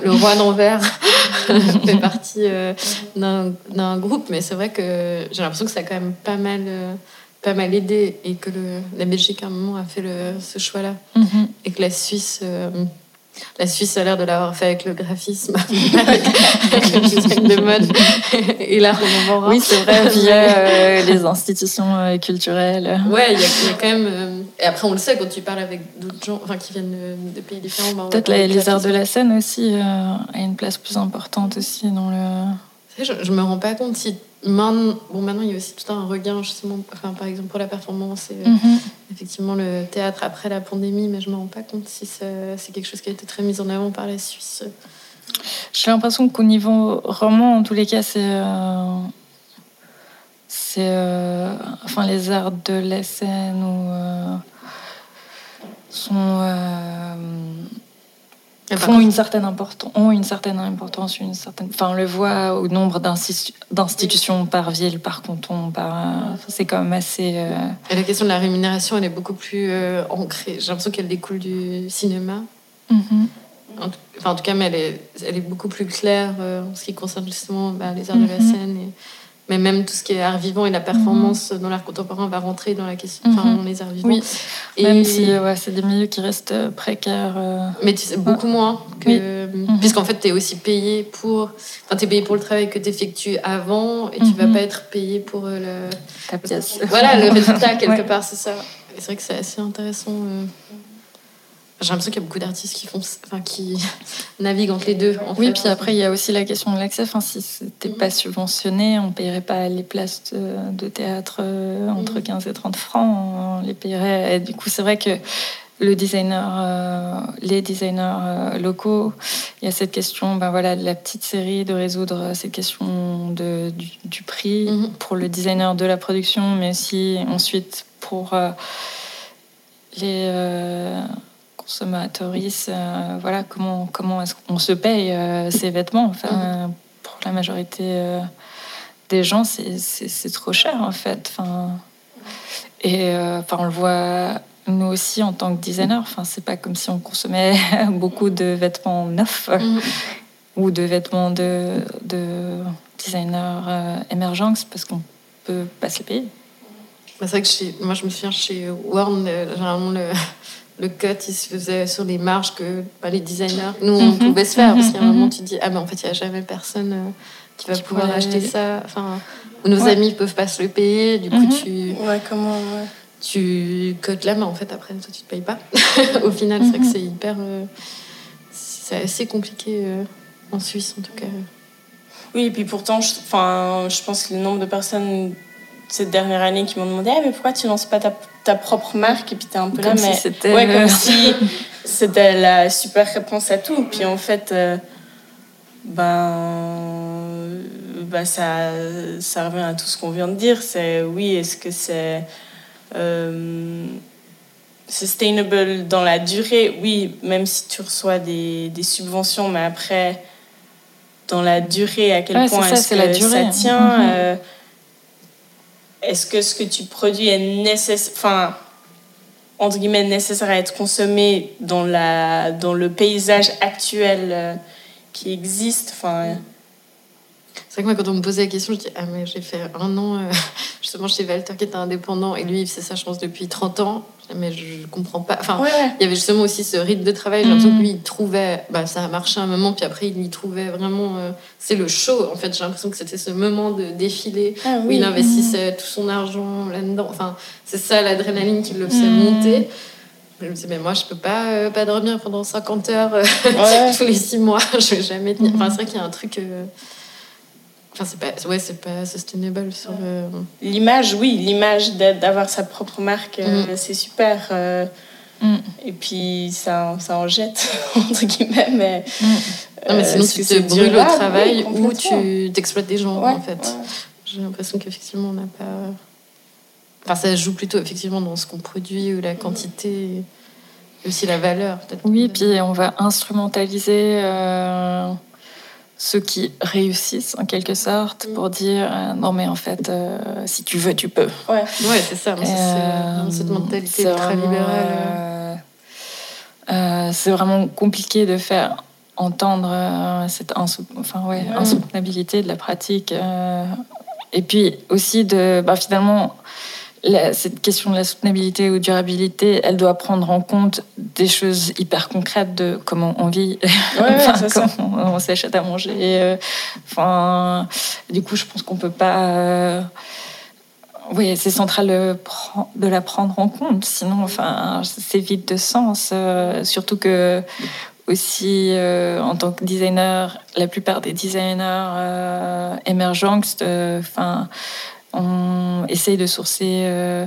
le, roi d'Anvers fait partie euh, d'un groupe, mais c'est vrai que j'ai l'impression que ça a quand même pas mal, euh, pas mal aidé et que le, la Belgique, à un moment, a fait le, ce choix-là. Mm-hmm. Et que la Suisse. Euh, la Suisse a l'air de l'avoir fait avec le graphisme, avec, le design de mode et l'art Oui, c'est vrai, via euh, les institutions euh, culturelles. Ouais, il y, a quand même. Euh, et après, on le sait quand tu parles avec d'autres gens enfin, qui viennent de, pays différents. Bah, Peut-être les, arts de la scène aussi a une place plus importante aussi dans le. Je, je me rends pas compte si Maintenant, bon, maintenant, il y a aussi tout un regain, justement, enfin, par exemple, pour la performance et mhm. effectivement le théâtre après la pandémie, mais je ne me rends pas compte si c'est quelque chose qui a été très mis en avant par la Suisse. J'ai l'impression qu'au niveau roman, en tous les cas, c'est. Euh, c'est. Euh, enfin, les arts de la scène ou. Euh, sont font une certaine importance, ont une certaine importance, une certaine. Enfin, on le voit au nombre d'institutions par ville, par canton, par. C'est quand même assez. Euh, Et la question de la rémunération, elle est beaucoup plus euh, ancrée. J'ai l'impression qu'elle découle du cinéma. Mm-hmm. en, enfin, en tout cas, mais elle est, elle est beaucoup plus claire euh, en ce qui concerne justement bah, les arts de la mm-hmm. scène. Et mais même tout ce qui est art vivant et la performance mhm. dans l'art contemporain va rentrer dans la question, enfin, mhm. dans les arts vivants. Oui. Et... Même si ouais, c'est des milieux qui restent euh, précaires. Euh. Mais tu sais, beaucoup moins que. Mhm. Puisqu'en fait, tu es aussi payé pour. Enfin, tu es payé pour le travail que tu effectues avant et tu vas pas être payé pour le. Ta pièce. Voilà, le résultat, quelque part, c'est ça. C'est vrai que c'est assez intéressant. J'ai l'impression qu'il y a beaucoup d'artistes qui font, enfin, qui naviguent entre les deux. oui, puis après il y a aussi la question de l'accès. Enfin, si c'était pas subventionné, on payerait pas les places de, théâtre euh, entre 15 mm. et 30 francs. On les payerait. Et du coup, c'est vrai que le designer, euh, les designers euh, locaux, il y a cette question, ben voilà, de la petite série, de résoudre cette question de, du, prix mm-hmm. pour le designer de la production, mais aussi ensuite pour les consommatrices, euh, voilà, comment, comment est-ce qu'on se paye euh, ces vêtements? Enfin, Pour la majorité euh, des gens, c'est trop cher en fait. Enfin, et enfin, on le voit nous aussi en tant que designer. Enfin, c'est pas comme si on consommait beaucoup de vêtements neufs mm. ou de vêtements de, de designers émergents parce qu'on peut pas se les payer. Bah, c'est vrai que chez, moi, je me souviens chez Warren, généralement, le, le cut, il se faisait sur les marges que bah, les designers, nous, on mhm. pouvait se faire. Parce qu'à un mhm. moment, tu dis, ah, mais en fait, il n'y a jamais personne euh, qui va pouvoir acheter ça. Enfin, nos amis ne peuvent pas se le payer. Du coup, mhm. tu. Ouais, comment, ouais. Tu cotes là, mais en fait, après, toi, tu ne te payes pas. Au final, c'est vrai que c'est hyper. Euh, c'est assez compliqué euh, en Suisse, en tout cas. Oui, et puis pourtant, je, je pense que le nombre de personnes cette dernière année qui m'ont demandé ah, mais pourquoi tu lances pas ta, ta propre marque et puis t'es un peu là mais c'était ouais, comme si c'était la super réponse à tout puis en fait euh, ben ben ça ça revient à tout ce qu'on vient de dire c'est oui est-ce que c'est euh, sustainable dans la durée? Oui même si tu reçois des, des subventions mais après dans la durée à quel point est-ce que la durée. ça tient mm-hmm. euh, est-ce que ce que tu produis est nécessaire Enfin, entre guillemets à être consommé dans, le paysage actuel euh, qui existe? C'est vrai que moi, quand on me posait la question, je dis Ah, mais j'ai fait un an euh, justement chez Walter qui était indépendant et lui, il faisait je pense, depuis 30 ans. Mais je comprends pas. Enfin, il y avait justement aussi ce rythme de travail. J'ai l'impression que mm. lui, il trouvait. Bah, ça a marché un moment, puis après, il y trouvait vraiment. Euh, c'est le show, en fait. J'ai l'impression que c'était ce moment de défilé ah où il investissait tout son argent là-dedans. Enfin, c'est ça l'adrénaline qui le faisait mm. monter. Je me disais, mais moi, je peux pas, euh, pas dormir pendant 50 heures tous les 6 mois. je vais jamais tenir. Enfin, c'est vrai qu'il y a un truc. Enfin, c'est pas, ouais, c'est pas sustainable sur L'image, oui, l'image d'avoir sa propre marque, euh, mm. c'est super. Euh, mm. Et puis, ça, ça en jette, entre guillemets, mais... Mm. non, mais sinon, euh, tu te brûles au travail ou tu t'exploites des gens, en fait. J'ai l'impression qu'effectivement, on n'a pas... Enfin, ça joue plutôt, effectivement, dans ce qu'on produit ou la quantité... Et aussi la valeur, peut-être. Oui, puis on va instrumentaliser ceux qui réussissent en quelque sorte mm. pour dire euh, non mais en fait euh, si tu veux tu peux. Ouais, ouais c'est ça c'est euh, cette mentalité très libérale. c'est vraiment compliqué de faire entendre cette enfin, ouais, insoutenabilité de la pratique et puis aussi de bah, finalement cette question de la soutenabilité ou durabilité, elle doit prendre en compte des choses hyper concrètes de comment on vit, comment on s'achète à manger. Euh, enfin, du coup, je pense qu'on peut pas. Euh, oui, c'est central de, la prendre en compte. Sinon, enfin, c'est vide de sens. Euh, surtout que aussi en tant que designer, la plupart des designers émergents, enfin on essaye de sourcer euh,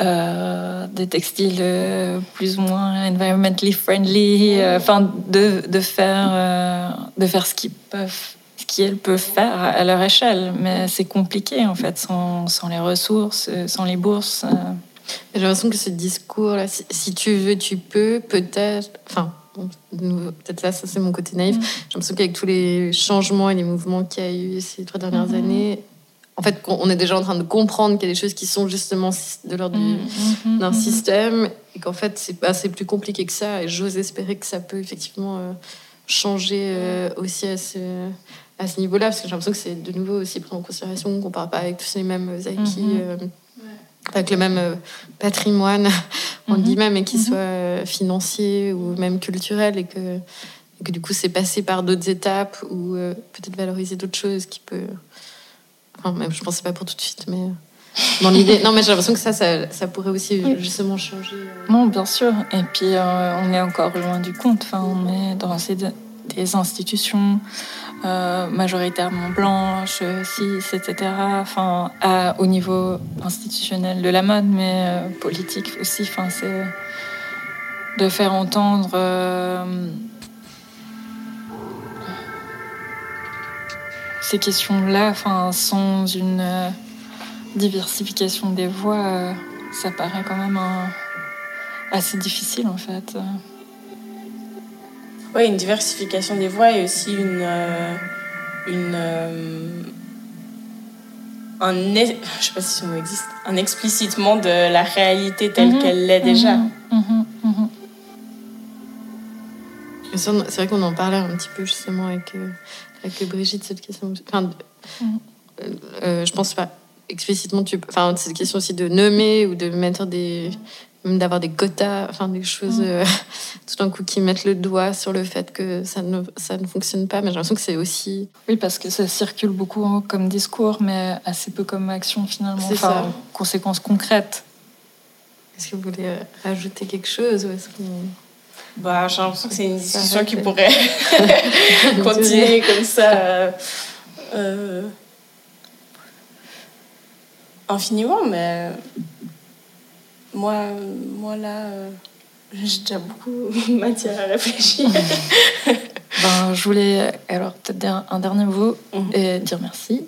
euh, des textiles euh, plus ou moins environmentally friendly, enfin de, de, faire, de faire ce qu'ils peuvent ce qu'ils peuvent faire à leur échelle. Mais c'est compliqué, en fait, sans, sans, les ressources, sans les bourses. J'ai l'impression que ce discours-là, si, tu veux, tu peux, peut-être. Enfin, peut-être là, ça c'est mon côté naïf. Mm. J'ai l'impression qu'avec tous les changements et les mouvements qu'il y a eu ces trois dernières mm-hmm. années, en fait, on est déjà en train de comprendre qu'il y a des choses qui sont justement de l'ordre mm, mm, mm, d'un système et qu'en fait, c'est pas c'est plus compliqué que ça. Et j'ose espérer que ça peut effectivement euh, changer euh, aussi à ce, à ce niveau-là, parce que j'ai l'impression que c'est de nouveau aussi pris en considération qu'on ne part pas avec tous les mêmes acquis, euh, avec le même patrimoine, on dit même, et qu'il soit financier ou même culturel, et que, et que du coup, c'est passé par d'autres étapes ou peut-être valoriser d'autres choses qui peut Enfin, même, je pensais pas pour tout de suite, mais dans l'idée. Non, mais j'ai l'impression que ça, ça, pourrait aussi justement changer. Euh. Non, bien sûr. Et puis, euh, on est encore loin du compte. Enfin, on est dans des institutions euh, majoritairement blanches, cis, etc. Enfin, au niveau institutionnel de la mode, mais politique aussi. Enfin, c'est de faire entendre ces questions-là, enfin, sans une euh, diversification des voix, euh, ça paraît quand même assez difficile en fait. Oui, une diversification des voix et aussi une. Euh, une un, je sais pas si ce mot existe, un explicitement de la réalité telle mhm. qu'elle l'est déjà. Mhm. Mhm. C'est vrai qu'on en parlait un petit peu justement avec avec Brigitte cette question. Enfin, mhm. euh, je pense pas explicitement. Tu, enfin, cette question aussi de nommer ou de mettre des, même d'avoir des quotas, enfin des choses mhm. euh, tout d'un coup qui mettent le doigt sur le fait que ça ne, ça ne fonctionne pas. Mais j'ai l'impression que c'est aussi. Oui, parce que ça circule beaucoup comme discours, mais assez peu comme action finalement. C'est enfin, ça. Conséquences concrètes. Est-ce que vous voulez rajouter quelque chose ou est-ce qu'on bah, j'ai l'impression que c'est une discussion qui pourrait continuer comme ça. Euh, euh, infiniment, mais moi, moi là, euh, j'ai déjà beaucoup de matière à réfléchir. ben, je voulais alors peut-être dire un dernier mot mhm. et dire merci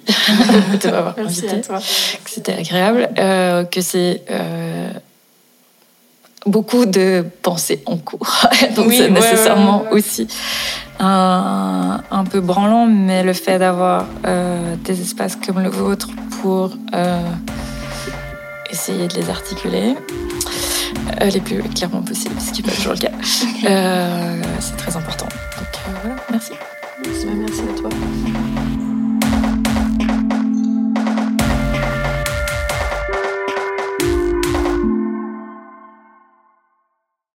de m'avoir invité. Que c'était agréable, que c'est beaucoup de pensées en cours. Donc c'est nécessairement aussi un, un, peu branlant, mais le fait d'avoir euh, des espaces comme le vôtre pour euh, essayer de les articuler euh, les plus clairement possible, ce qui n'est pas toujours le cas, c'est très important. Donc voilà, merci. Bah, merci à toi.